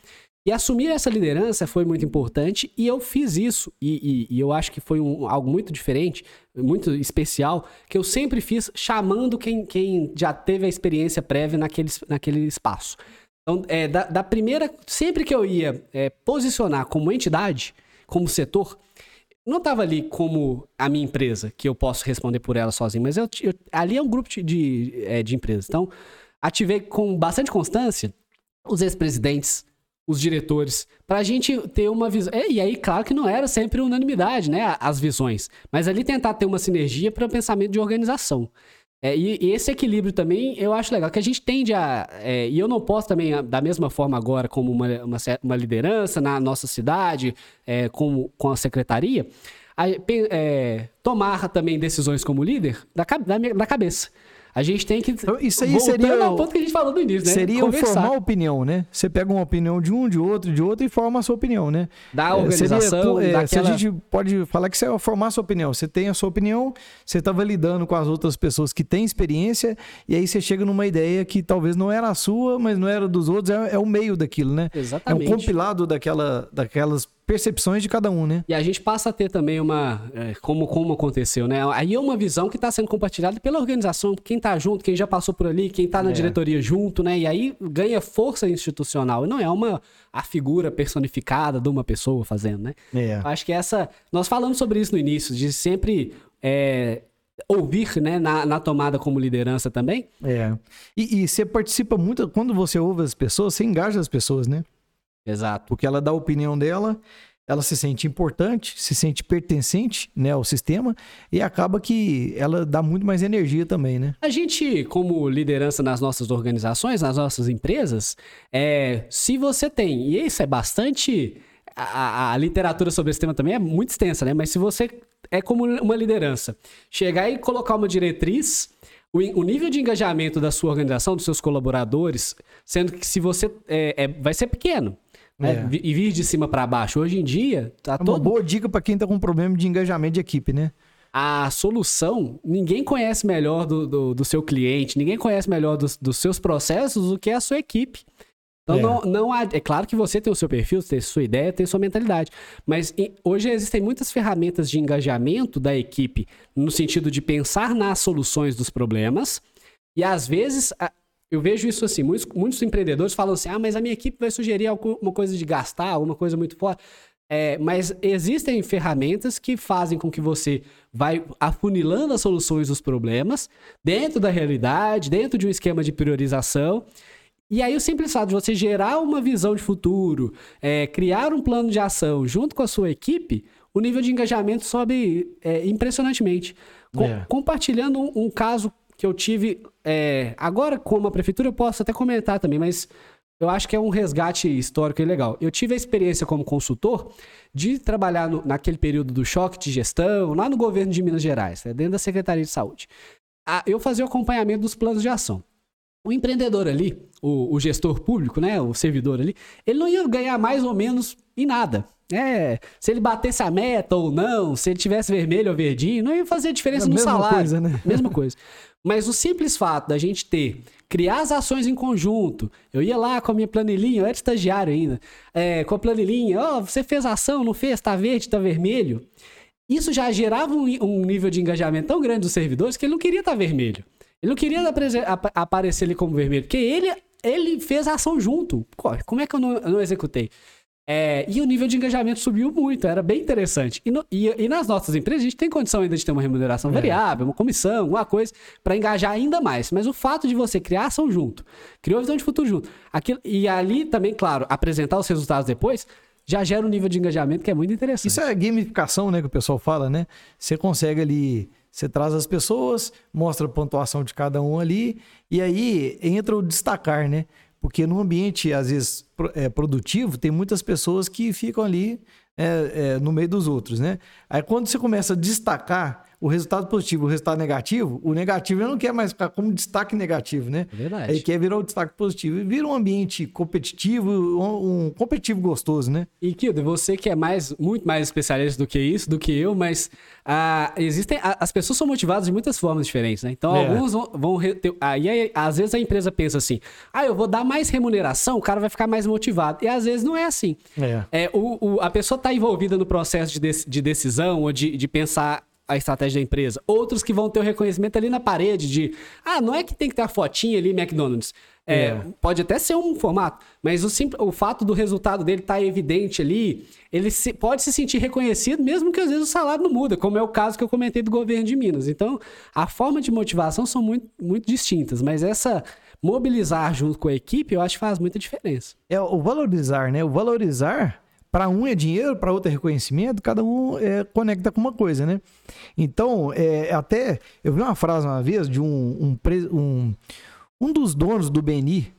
E assumir essa liderança foi muito importante e eu fiz isso. E, e, e eu acho que foi um, algo muito diferente, muito especial, que eu sempre fiz chamando quem, quem já teve a experiência prévia naquele, naquele espaço. Então, é, da, da, primeira, sempre que eu ia é, posicionar como entidade, como setor, não estava ali como a minha empresa, que eu posso responder por ela sozinho, mas eu, eu ali é um grupo de, de, é, de empresas. Então, ativei com bastante constância os ex-presidentes, os diretores, para a gente ter uma visão. É, e aí, claro que não era sempre unanimidade, né? As visões. Mas ali tentar ter uma sinergia para o pensamento de organização. É, e, e, esse equilíbrio também eu acho legal, que a gente tende a. É, e eu não posso também, da mesma forma agora, como uma, uma, uma liderança na nossa cidade, é, com, com a secretaria, a, é, tomar também decisões como líder da, da, da cabeça. A gente tem que. Então, isso aí seria. ao ponto que a gente falou no início, né? Seria Conversar. formar opinião, né? Você pega uma opinião de um, de outro, de outro e forma a sua opinião, né? Da organização. Seria, é, daquela... Se a gente pode falar que você é formar a sua opinião. Você tem a sua opinião, você está validando com as outras pessoas que têm experiência, e aí você chega numa ideia que talvez não era a sua, mas não era dos outros, é, é o meio daquilo, né? Exatamente. É um compilado daquela, daquelas percepções de cada um, né? E a gente passa a ter também uma. É, como, como aconteceu, né? Aí é uma visão que está sendo compartilhada pela organização, quem está junto, quem já passou por ali, quem está na é. diretoria junto, né? E aí ganha força institucional. E não é uma a figura personificada de uma pessoa fazendo, né? É. Acho que essa. Nós falamos sobre isso no início, de sempre. É, ouvir, né, na, na, tomada como liderança também. É. E, e, você participa muito, quando você ouve as pessoas, você engaja as pessoas, né? Exato. Porque ela dá a opinião dela, ela se sente importante, se sente pertencente né, ao sistema e acaba que ela dá muito mais energia também, né? A gente, como liderança nas nossas organizações, nas nossas empresas, é, se você tem, e isso é bastante. A, a, literatura sobre esse tema também é muito extensa, né? Mas se você é como uma liderança, chegar e colocar uma diretriz o, o, nível de engajamento da sua organização, dos seus colaboradores, sendo que se você é, é vai ser pequeno. Né? É. E vir de cima para baixo. Hoje em dia, tá é uma todo... boa dica para quem tá com problema de engajamento de equipe, né? A solução, ninguém conhece melhor do, do, do seu cliente, ninguém conhece melhor dos, dos, seus processos do que a sua equipe. Então, é. não, não há. É claro que você tem o seu perfil, tem a sua ideia, tem a sua mentalidade. Mas hoje existem muitas ferramentas de engajamento da equipe, no sentido de pensar nas soluções dos problemas. E às vezes eu vejo isso assim, muitos, muitos empreendedores falam assim, ah, mas a minha equipe vai sugerir alguma coisa de gastar, alguma coisa muito forte. É, mas existem ferramentas que fazem com que você vai afunilando as soluções dos problemas dentro da realidade, dentro de um esquema de priorização. E aí o simples fato de você gerar uma visão de futuro, é, criar um plano de ação junto com a sua equipe, o nível de engajamento sobe é, impressionantemente. Com, é. Compartilhando um, um caso que eu tive. É, agora, como a prefeitura, eu posso até comentar também, mas eu acho que é um resgate histórico e legal. Eu tive a experiência como consultor de trabalhar no, naquele período do choque de gestão, lá no governo de Minas Gerais, né, dentro da Secretaria de Saúde. Ah, eu fazia o acompanhamento dos planos de ação. O empreendedor ali, o, o, gestor público, né, o servidor ali, ele não ia ganhar mais ou menos em nada. É, se ele batesse a meta ou não, se ele tivesse vermelho ou verdinho, não ia fazer diferença é no salário. Coisa, né? Mesma coisa. Mas o simples fato da gente ter, criar as ações em conjunto, eu ia lá com a minha planilhinha, eu era estagiário ainda, é, com a planilhinha, ó, oh, você fez ação, não fez, tá verde, tá vermelho. Isso já gerava um, um, nível de engajamento tão grande dos servidores que ele não queria estar tá vermelho. Ele não queria ap aparecer ali como vermelho, porque ele, ele fez a ação junto. Como é que eu não, eu não executei? É, e o nível de engajamento subiu muito, era bem interessante. E, no, e, e, nas nossas empresas, a gente tem condição ainda de ter uma remuneração é. variável, uma comissão, alguma coisa, para engajar ainda mais. Mas o fato de você criar ação junto, criou a visão de futuro junto, aquilo, e ali também, claro, apresentar os resultados depois, já gera um nível de engajamento que é muito interessante. Isso é gamificação, né, que o pessoal fala, né? Você consegue ali, você traz as pessoas, mostra a pontuação de cada um ali, e aí entra o destacar, né? Porque no ambiente, às vezes, é, produtivo, tem muitas pessoas que ficam ali é, é, no meio dos outros, né? Aí quando você começa a destacar o resultado positivo, o resultado negativo, o negativo ele não quer mais ficar como destaque negativo, né? É verdade. Ele quer virar o destaque positivo e vira um ambiente competitivo, um, um competitivo gostoso, né? E Kildo, você que é mais, muito mais especialista do que isso, do que eu, mas ah, existem, as pessoas são motivadas de muitas formas diferentes, né? Então, é. alguns vão, vão ter, aí, aí, às vezes a empresa pensa assim, ah, eu vou dar mais remuneração, o cara vai ficar mais motivado. E às vezes não é assim. É. é o, o a pessoa está envolvida no processo de, de decisão ou de, de pensar a estratégia da empresa. Outros que vão ter o reconhecimento ali na parede de, ah, não é que tem que ter a fotinha ali McDonald's. É, é. Pode até ser um formato, mas o, simples, o fato do resultado dele estar tá evidente ali, ele se, pode se sentir reconhecido, mesmo que às vezes o salário não muda, como é o caso que eu comentei do governo de Minas. Então, a forma de motivação são muito, muito distintas, mas essa mobilizar junto com a equipe, eu acho que faz muita diferença. É o valorizar, né? O valorizar, para um é dinheiro, para outro é reconhecimento, cada um é, conecta com uma coisa, né? Então, é, até eu vi uma frase uma vez de um, um, um um dos donos do Beni,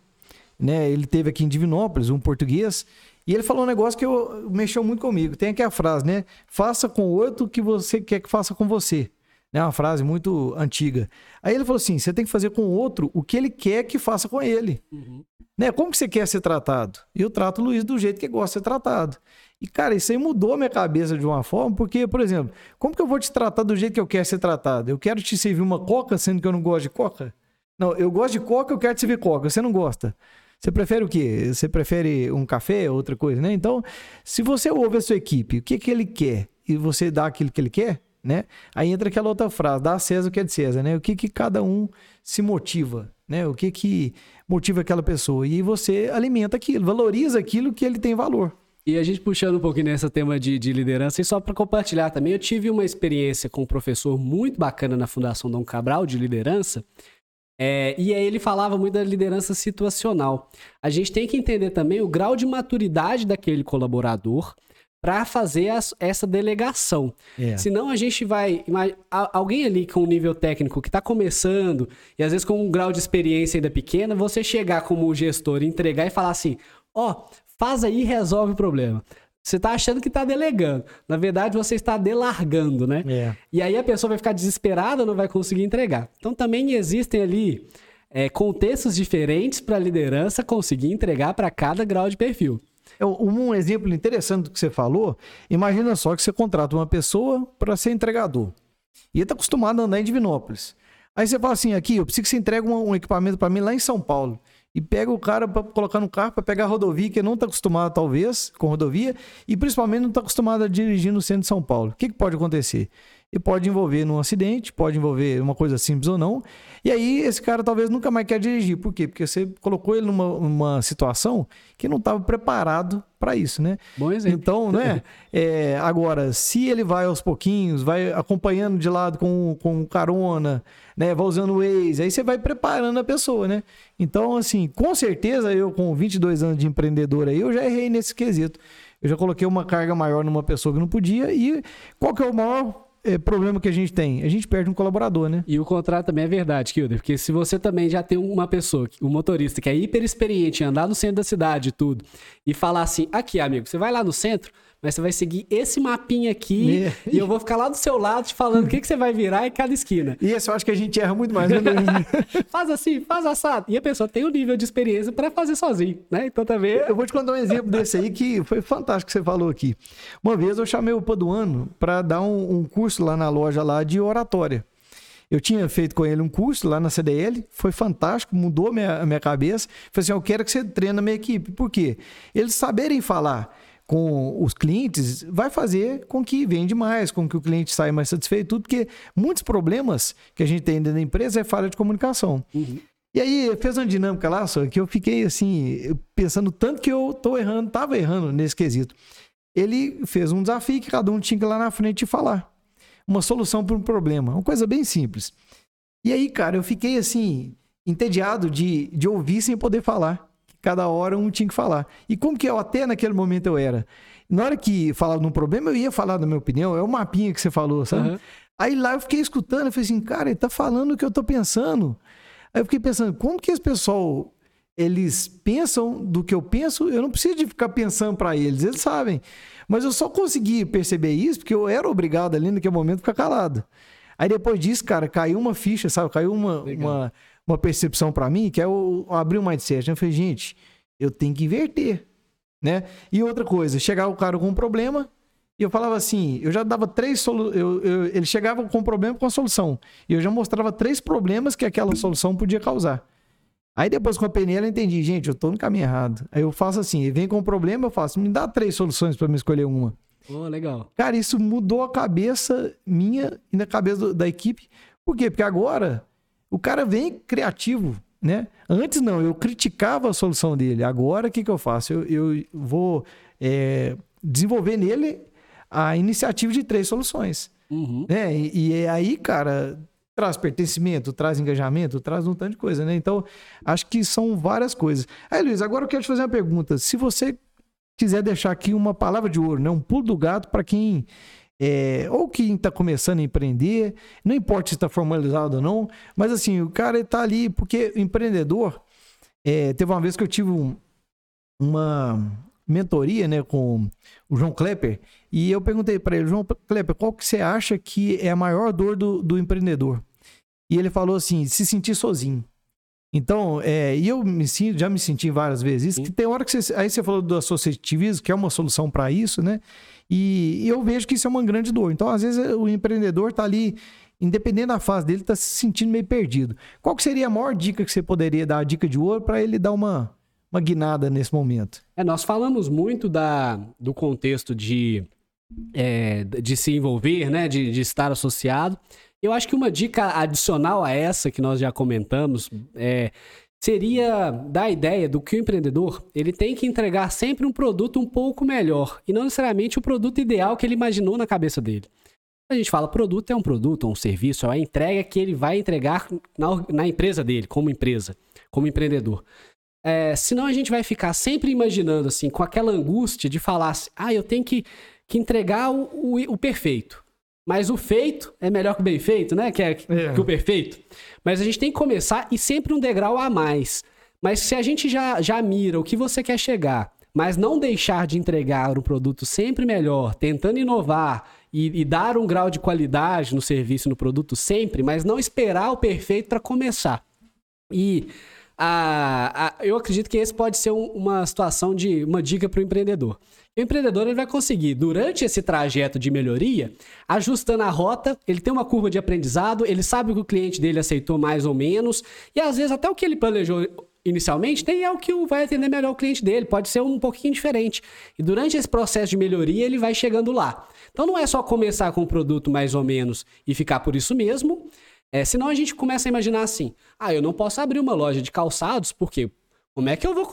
né? Ele teve aqui em Divinópolis, um português, e ele falou um negócio que eu, mexeu muito comigo. Tem aqui a frase, né? Faça com o outro o que você quer que faça com você. É uma frase muito antiga. Aí ele falou assim: você tem que fazer com o outro o que ele quer que faça com ele. Uhum. Né? Como que você quer ser tratado? Eu trato o Luiz do jeito que gosta de ser tratado. E, cara, isso aí mudou a minha cabeça de uma forma, porque, por exemplo, como que eu vou te tratar do jeito que eu quero ser tratado? Eu quero te servir uma coca, sendo que eu não gosto de coca? Não, eu gosto de coca, eu quero te servir coca. Você não gosta. Você prefere o quê? Você prefere um café, outra coisa, né? Então, se você ouve a sua equipe, o que, que ele quer, e você dá aquilo que ele quer, né? Aí entra aquela outra frase, dá a César o que é de César, né? O que, que cada um se motiva, né? O que, que motiva aquela pessoa. E você alimenta aquilo, valoriza aquilo que ele tem valor. E a gente puxando um pouquinho nessa tema de, de liderança, e só para compartilhar também, eu tive uma experiência com um professor muito bacana na Fundação Dom Cabral de liderança, é, e aí ele falava muito da liderança situacional. A gente tem que entender também o grau de maturidade daquele colaborador para fazer as, essa delegação. É. Senão a gente vai. Alguém ali com um nível técnico que está começando, e às vezes com um grau de experiência ainda pequena, você chegar como gestor, entregar e falar assim: ó, oh, faz aí e resolve o problema. Você está achando que está delegando. Na verdade, você está delargando, né? É. E aí a pessoa vai ficar desesperada, não vai conseguir entregar. Então também existem ali é, contextos diferentes para a liderança conseguir entregar para cada grau de perfil. É, um exemplo interessante do que você falou, imagina só que você contrata uma pessoa para ser entregador. E ele está acostumado a andar em Divinópolis. Aí você fala assim, aqui, eu preciso que você entregue um, equipamento para mim lá em São Paulo e pega o cara para colocar no carro para pegar a rodovia, que não está acostumado, talvez, com rodovia, e principalmente não está acostumado a dirigir no centro de São Paulo. O que, que pode acontecer? E pode envolver num acidente, pode envolver uma coisa simples ou não. E aí esse cara talvez nunca mais quer dirigir. Por quê? Porque você colocou ele numa, numa situação que não estava preparado para isso, né? Bom exemplo. Então, né? é, agora, se ele vai aos pouquinhos, vai acompanhando de lado com, com carona, né? Vai usando o Waze, aí você vai preparando a pessoa, né? Então, assim, com certeza eu com 22 anos de empreendedor aí, eu já errei nesse quesito. Eu já coloquei uma carga maior numa pessoa que não podia e qual que é o maior é, problema que a gente tem? A gente perde um colaborador, né? E o contrário também é verdade, Kilder, porque se você também já tem uma pessoa, um motorista que é hiper experiente andar no centro da cidade e tudo, e falar assim: aqui, amigo, você vai lá no centro, mas você vai seguir esse mapinha aqui e eu vou ficar lá do seu lado te falando o que, que você vai virar em cada esquina. E esse eu acho que a gente erra muito mais, né? faz assim, faz assado. E a pessoa tem o um nível de experiência para fazer sozinho, né? Então também. Eu vou te contar um exemplo desse aí que foi fantástico que você falou aqui. Uma vez eu chamei o Paduano para dar um, um curso lá na loja lá de oratória. Eu tinha feito com ele um curso lá na CDL, foi fantástico, mudou a minha, minha cabeça. Falei assim: eu quero que você treine a minha equipe. Por quê? Eles saberem falar com os clientes vai fazer com que vende mais, com que o cliente saia mais satisfeito, tudo, porque muitos problemas que a gente tem dentro da empresa é falha de comunicação. Uhum. E aí fez uma dinâmica lá, só que eu fiquei assim, pensando tanto que eu tô errando, tava errando nesse quesito. Ele fez um desafio que cada um tinha que ir lá na frente e falar. Uma solução para um problema, uma coisa bem simples. E aí, cara, eu fiquei assim, entediado de, de ouvir sem poder falar cada hora um tinha que falar. E como que eu até naquele momento eu era? Na hora que falava num problema, eu ia falar da minha opinião, é o mapinha que você falou, sabe? Uhum. Aí lá eu fiquei escutando, eu falei assim, cara, ele tá falando o que eu tô pensando. Aí eu fiquei pensando, como que esse pessoal eles pensam do que eu penso, eu não preciso de ficar pensando para eles, eles sabem. Mas eu só consegui perceber isso porque eu era obrigado ali naquele momento ficar calado. Aí depois disso, cara, caiu uma ficha, sabe? Caiu uma, uma, uma percepção para mim, que é eu abrir o mindset. Eu falei, gente, eu tenho que inverter, né? E outra coisa, chegava o cara com um problema e eu falava assim, eu já dava três soluções, ele chegava com um problema com a solução. E eu já mostrava três problemas que aquela solução podia causar. Aí depois com a PNL eu entendi, gente, eu tô no caminho errado. Aí eu faço assim, ele vem com um problema, eu faço, me dá três soluções para me escolher uma. Oh, legal. Cara, isso mudou a cabeça minha e na cabeça da equipe. Por quê? Porque agora o cara vem criativo, né? Antes não, eu criticava a solução dele. Agora o que, que eu faço? Eu, eu vou é, desenvolver nele a iniciativa de três soluções. Uhum. Né? E, e é aí, cara, traz pertencimento, traz engajamento, traz um tanto de coisa, né? Então, acho que são várias coisas. Aí, Luiz, agora eu quero te fazer uma pergunta. Se você quiser deixar aqui uma palavra de ouro, né? Um pulo do gato para quem é, ou quem está começando a empreender, não importa se está formalizado ou não, mas assim, o cara está ali, porque o empreendedor, é, teve uma vez que eu tive um, uma mentoria né, com o João Klepper, e eu perguntei para ele, João Klepper, qual que você acha que é a maior dor do, do empreendedor? E ele falou assim, se sentir sozinho. Então, é, e eu me sinto, já me senti várias vezes isso, que tem hora que você, aí você falou do associativismo, que é uma solução para isso, né? E, e, eu vejo que isso é uma grande dor. Então, às vezes, o empreendedor está ali, independente da fase dele, está se sentindo meio perdido. Qual que seria a maior dica que você poderia dar, a dica de ouro, para ele dar uma, uma guinada nesse momento? É, nós falamos muito da, do contexto de, é, de se envolver, né? De, de estar associado. Eu acho que uma dica adicional a essa que nós já comentamos é, seria dar a ideia do que o empreendedor ele tem que entregar sempre um produto um pouco melhor e não necessariamente o produto ideal que ele imaginou na cabeça dele. A gente fala produto é um produto, um serviço, é a entrega que ele vai entregar na, na empresa dele, como empresa, como empreendedor. É, senão a gente vai ficar sempre imaginando assim, com aquela angústia de falar assim, ah, eu tenho que, que entregar o, o, o perfeito. Mas o feito é melhor que o bem feito, né? Que, é, é. que o perfeito. Mas a gente tem que começar e sempre um degrau a mais. Mas se a gente já, já mira o que você quer chegar, mas não deixar de entregar um produto sempre melhor, tentando inovar e, e dar um grau de qualidade no serviço, no produto sempre, mas não esperar o perfeito para começar. E a, a, eu acredito que esse pode ser um, uma situação de uma dica para o empreendedor. O empreendedor ele vai conseguir, durante esse trajeto de melhoria, ajustando a rota, ele tem uma curva de aprendizado, ele sabe o que o cliente dele aceitou mais ou menos, e às vezes até o que ele planejou inicialmente tem é o que vai atender melhor o cliente dele, pode ser um pouquinho diferente. E durante esse processo de melhoria, ele vai chegando lá. Então não é só começar com um produto mais ou menos e ficar por isso mesmo. É, senão a gente começa a imaginar assim: ah, eu não posso abrir uma loja de calçados, porque como é que eu vou,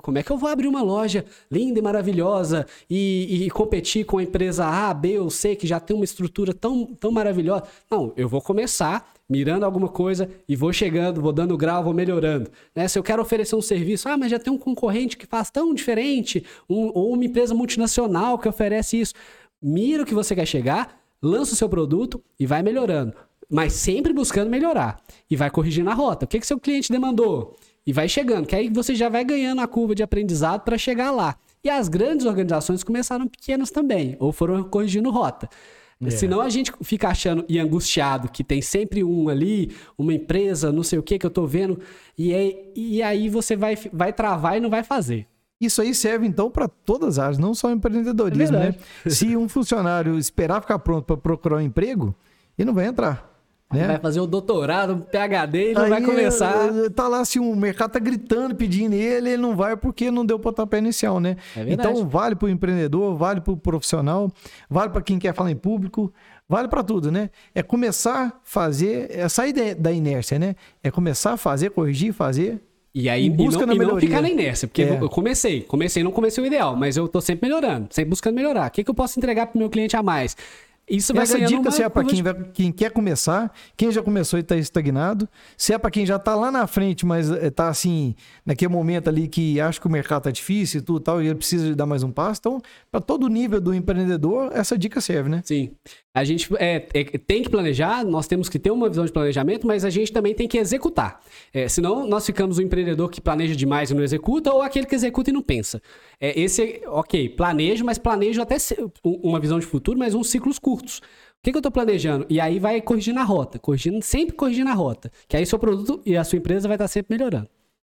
como é que eu vou abrir uma loja linda e maravilhosa e, e, competir com a empresa A, B ou C que já tem uma estrutura tão, tão maravilhosa? Não, eu vou começar mirando alguma coisa e vou chegando, vou dando grau, vou melhorando. Né? Se eu quero oferecer um serviço, ah, mas já tem um concorrente que faz tão diferente, um, ou uma empresa multinacional que oferece isso. Mira o que você quer chegar, lança o seu produto e vai melhorando. Mas sempre buscando melhorar. E vai corrigindo a rota. O que, que seu cliente demandou? E vai chegando, que aí você já vai ganhando a curva de aprendizado para chegar lá. E as grandes organizações começaram pequenas também, ou foram corrigindo rota. É. Senão a gente fica achando e angustiado que tem sempre um ali, uma empresa, não sei o que que eu tô vendo, e aí, e aí você vai, vai travar e não vai fazer. Isso aí serve então para todas as áreas, não só empreendedorismo, é né? Se um funcionário esperar ficar pronto para procurar um emprego, ele não vai entrar. Né? Vai fazer o doutorado, um PHD e não Aí, vai começar. Eh, tá lá assim, o mercado tá gritando, pedindo ele, ele não vai porque não deu pontapé inicial, né? É então vale para o empreendedor, vale para o profissional, vale para quem quer falar em público, vale para tudo, né? É começar a fazer, é sair da inércia, né? É começar a fazer, corrigir, fazer. E aí, busca e não, e não ficar na inércia, porque é. eu comecei, comecei, não comecei o ideal, mas eu tô sempre melhorando, sempre buscando melhorar. O que, que eu posso entregar pro meu cliente a mais? Isso vai Essa dica se é para quem, quem, quer começar, quem já começou e está estagnado, se é para quem já está lá na frente, mas está assim, naquele momento ali que acha que o mercado está difícil e tudo tal, e ele precisa de dar mais um passo. Então, para todo nível do empreendedor, essa dica serve, né? Sim. A gente é, é, tem que planejar, nós temos que ter uma visão de planejamento, mas a gente também tem que executar. É, senão, nós ficamos o empreendedor que planeja demais e não executa, ou aquele que executa e não pensa. É, esse, ok, planejo, mas planejo até uma visão de futuro, mas uns ciclos curtos. O que, que eu estou planejando? E aí vai corrigindo a rota, corrigindo, sempre corrigindo a rota. Que aí seu produto e a sua empresa vai estar sempre melhorando.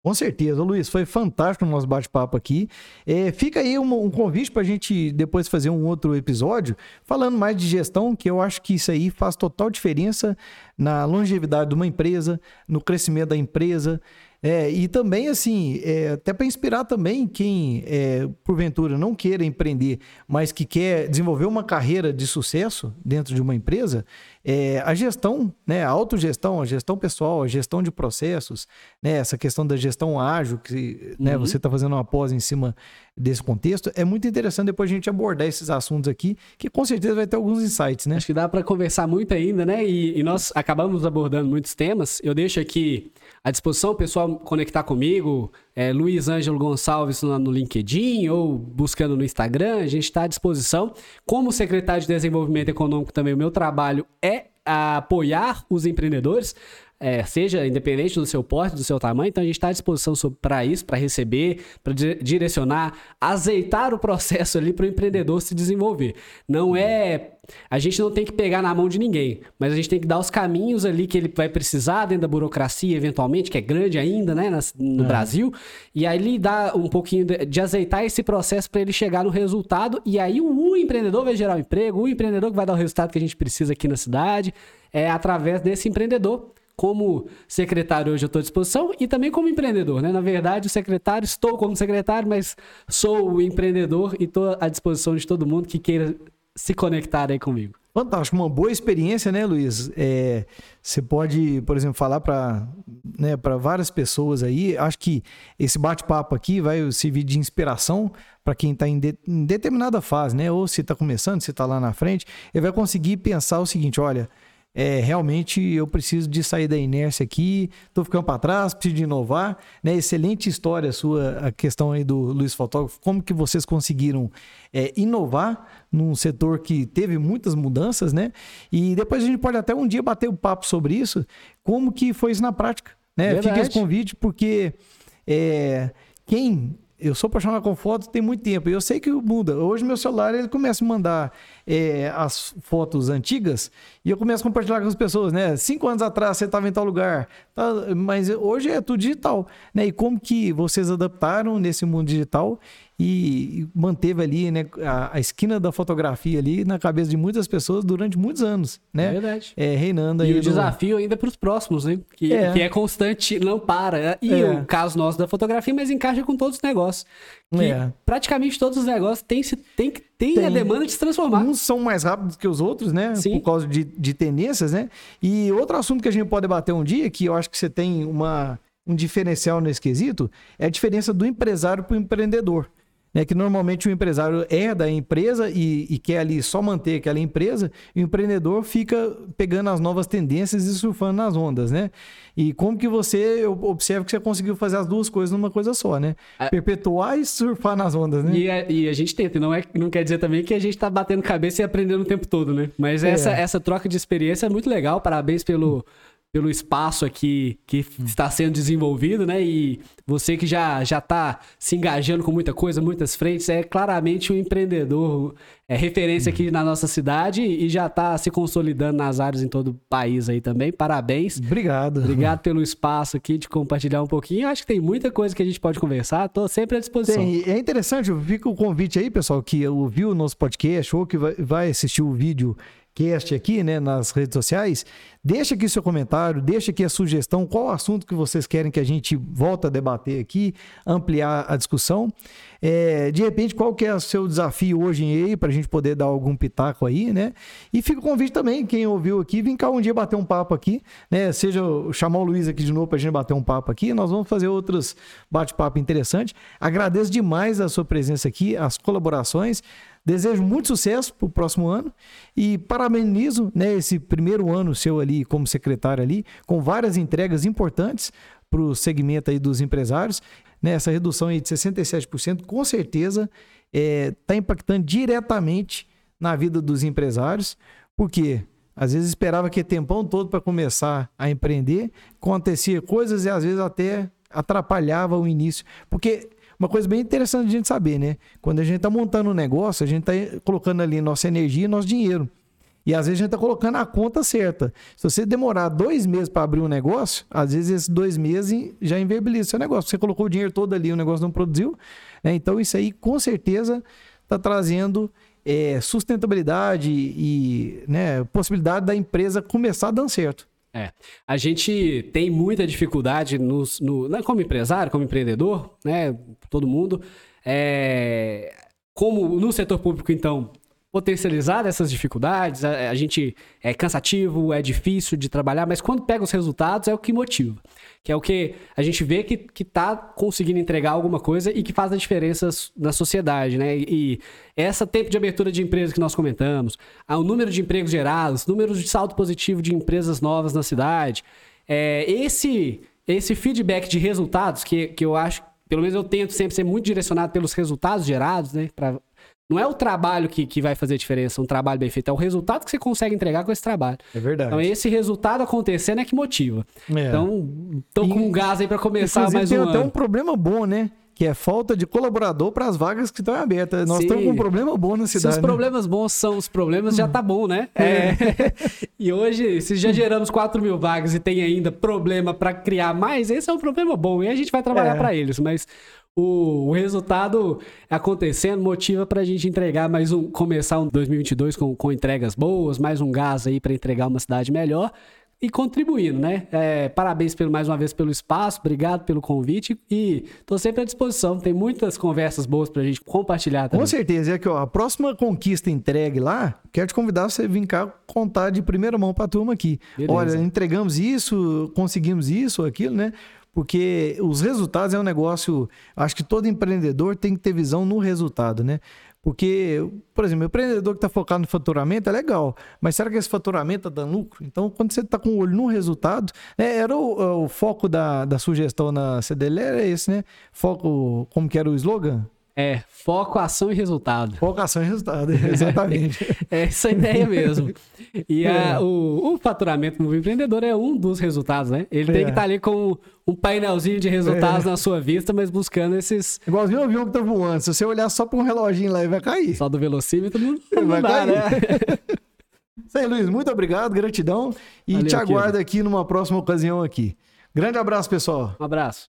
Com certeza, Luiz, foi fantástico o nosso bate-papo aqui. É, fica aí um, um convite para a gente depois fazer um outro episódio falando mais de gestão, que eu acho que isso aí faz total diferença na longevidade de uma empresa, no crescimento da empresa. É, e também, assim, é, até para inspirar também quem, é, porventura, não queira empreender, mas que quer desenvolver uma carreira de sucesso dentro de uma empresa, é, a gestão, né, a autogestão, a gestão pessoal, a gestão de processos, né, essa questão da gestão ágil, que né, uhum. você está fazendo uma pós em cima desse contexto, é muito interessante depois a gente abordar esses assuntos aqui, que com certeza vai ter alguns insights, né? Acho que dá para conversar muito ainda, né? E, e, nós acabamos abordando muitos temas. Eu deixo aqui à disposição o pessoal conectar comigo, é, Luiz Ângelo Gonçalves no, no LinkedIn ou buscando no Instagram, a gente está à disposição. Como secretário de Desenvolvimento Econômico também, o meu trabalho é apoiar os empreendedores é, seja independente do seu porte, do seu tamanho. Então a gente está à disposição para isso, para receber, para direcionar, azeitar o processo ali para o empreendedor se desenvolver. Não é. A gente não tem que pegar na mão de ninguém, mas a gente tem que dar os caminhos ali que ele vai precisar dentro da burocracia, eventualmente, que é grande ainda, né, no é. Brasil. E aí ele dá um pouquinho de, de azeitar esse processo para ele chegar no resultado. E aí o, o empreendedor vai gerar o emprego, o empreendedor que vai dar o resultado que a gente precisa aqui na cidade, é através desse empreendedor como secretário hoje eu estou à disposição e também como empreendedor, né? Na verdade, o secretário, estou como secretário, mas sou o empreendedor e estou à disposição de todo mundo que queira se conectar aí comigo. Fantástico, uma boa experiência, né, Luiz? É, você pode, por exemplo, falar para né, várias pessoas aí. Acho que esse bate-papo aqui vai servir de inspiração para quem está em, de, em, determinada fase, né? Ou se está começando, se está lá na frente, ele vai conseguir pensar o seguinte: olha, é, realmente eu preciso de sair da inércia aqui, estou ficando para trás, preciso de inovar. Né? Excelente história sua, a questão aí do Luiz Fotógrafo, como que vocês conseguiram é, inovar num setor que teve muitas mudanças, né? E depois a gente pode até um dia bater o um papo sobre isso, como que foi isso na prática, né? Fica esse convite, porque é, quem eu sou apaixonado com fotos tem muito tempo. Eu sei que muda. Hoje meu celular ele começa a mandar é, as fotos antigas e eu começo a compartilhar com as pessoas, né? Cinco anos atrás você estava em tal lugar, tá? mas hoje é tudo digital, né? E como que vocês adaptaram nesse mundo digital e manteve ali né, a, a, esquina da fotografia ali na cabeça de muitas pessoas durante muitos anos, né? É verdade. É, reinando aí. E o desafio ainda para os próximos, né? Que é. que é. constante, não para. E é. o caso nosso da fotografia, mas encaixa com todos os negócios. Que é. praticamente todos os negócios têm, tem a demanda de se transformar. Uns são mais rápidos que os outros, né? Sim. Por causa de, de tendências, né? E outro assunto que a gente pode debater um dia, que eu acho que você tem uma, um diferencial nesse quesito, é a diferença do empresário para o empreendedor né, que normalmente o empresário é da empresa e, e, quer ali só manter aquela empresa, e o empreendedor fica pegando as novas tendências e surfando nas ondas, né? E como que você observa que você conseguiu fazer as duas coisas numa coisa só, né? A... Perpetuar e surfar nas ondas, né? E a, e a gente tenta, não, é, não quer dizer também que a gente está batendo cabeça e aprendendo o tempo todo, né? Mas é. essa, essa troca de experiência é muito legal, parabéns pelo pelo espaço aqui que está sendo desenvolvido, né? E você que já já está se engajando com muita coisa, muitas frentes, é claramente um empreendedor, é referência aqui na nossa cidade e já está se consolidando nas áreas em todo o país aí também. Parabéns. Obrigado. Obrigado pelo espaço aqui de compartilhar um pouquinho. Acho que tem muita coisa que a gente pode conversar. Estou sempre à disposição. Tem, é interessante, fica o convite aí, pessoal, que ouviu o nosso podcast ou que vai, vai assistir o vídeo cast aqui, né, nas redes sociais, deixa aqui seu comentário, deixa aqui a sugestão, qual assunto que vocês querem que a gente volte a debater aqui, ampliar a discussão. É, de repente, qual que é o seu desafio hoje aí, para a gente poder dar algum pitaco aí, né? E fica o convite também, quem ouviu aqui, vem cá um dia bater um papo aqui, né? Seja chamar o Luiz aqui de novo para a gente bater um papo aqui, nós vamos fazer outros bate-papo interessantes. Agradeço demais a sua presença aqui, as colaborações. Desejo muito sucesso para o próximo ano e parabenizo né, esse primeiro ano seu ali como secretário ali, com várias entregas importantes para o segmento aí dos empresários. Né, essa redução aí de 67%, com certeza, está é, tá impactando diretamente na vida dos empresários, porque às vezes esperava que tempão todo para começar a empreender, acontecia coisas e às vezes até atrapalhava o início, porque uma coisa bem interessante de a gente saber, né? Quando a gente está montando um negócio, a gente está colocando ali nossa energia e nosso dinheiro. E às vezes a gente está colocando a conta certa. Se você demorar dois meses para abrir um negócio, às vezes esses dois meses já inviabiliza o seu negócio. Você colocou o dinheiro todo ali, o negócio não produziu. Né? Então isso aí com certeza está trazendo é, sustentabilidade e né, possibilidade da empresa começar dando certo. É. A gente tem muita dificuldade nos, no, né, como empresário, como empreendedor, né? Todo mundo. É, como no setor público, então, potencializar essas dificuldades. A, a, gente é cansativo, é difícil de trabalhar, mas quando pega os resultados é o que motiva. Que é o que a gente vê que, que tá conseguindo entregar alguma coisa e que faz a diferença na sociedade, né? E, essa tempo de abertura de empresas que nós comentamos, o número de empregos gerados, números de saldo positivo de empresas novas na cidade, é, esse, esse feedback de resultados que, que eu acho pelo menos eu tento sempre ser muito direcionado pelos resultados gerados, né? Não é o trabalho que, que vai fazer diferença, um trabalho bem feito, é o resultado que você consegue entregar com esse trabalho. É verdade. Então, esse resultado acontecendo é que motiva. É. Então, tô com um gás aí para começar mais tem um até um problema bom, né? que é falta de colaborador para as vagas que estão abertas. Nós Sim. estamos com um problema bom na cidade. Se os né? problemas bons são os problemas, já tá bom, né? É. É. e hoje, se já geramos 4 mil vagas e tem ainda problema para criar mais, esse é um problema bom. E a gente vai trabalhar é. para eles. Mas o, o resultado acontecendo motiva para a gente entregar mais um, começar um 2022 com, com entregas boas, mais um gás aí para entregar uma cidade melhor e contribuindo, né? É, parabéns pelo, mais uma vez pelo espaço, obrigado pelo convite e estou sempre à disposição. Tem muitas conversas boas para a gente compartilhar também. Com certeza. E aqui, ó, a próxima conquista entregue lá, quero te convidar você vir cá contar de primeira mão para a turma aqui. Beleza. Olha, entregamos isso, conseguimos isso, aquilo, né? Porque os resultados é um negócio. Acho que todo empreendedor tem que ter visão no resultado, né? Porque, por exemplo, o empreendedor que está focado no faturamento é legal, mas será que esse faturamento está dando lucro? Então, quando você está com o olho no resultado, é, era o, o, foco da, da sugestão na CDL, era esse, né? Foco, como que era o slogan? É, foco, ação e resultado. Foco, ação e resultado, exatamente. é essa a ideia mesmo. E é. a, o, o, faturamento no empreendedor é um dos resultados, né? Ele é. tem que estar tá ali com um painelzinho de resultados é. na sua vista, mas buscando esses. Igualzinho o avião que tá voando. Se você olhar só para um reloginho lá, ele vai cair. Só do velocímetro não, não vai dá, cair. né? Isso aí, Luiz. Muito obrigado, gratidão. E Valeu, te aguardo aqui numa próxima ocasião aqui. Grande abraço, pessoal. Um abraço.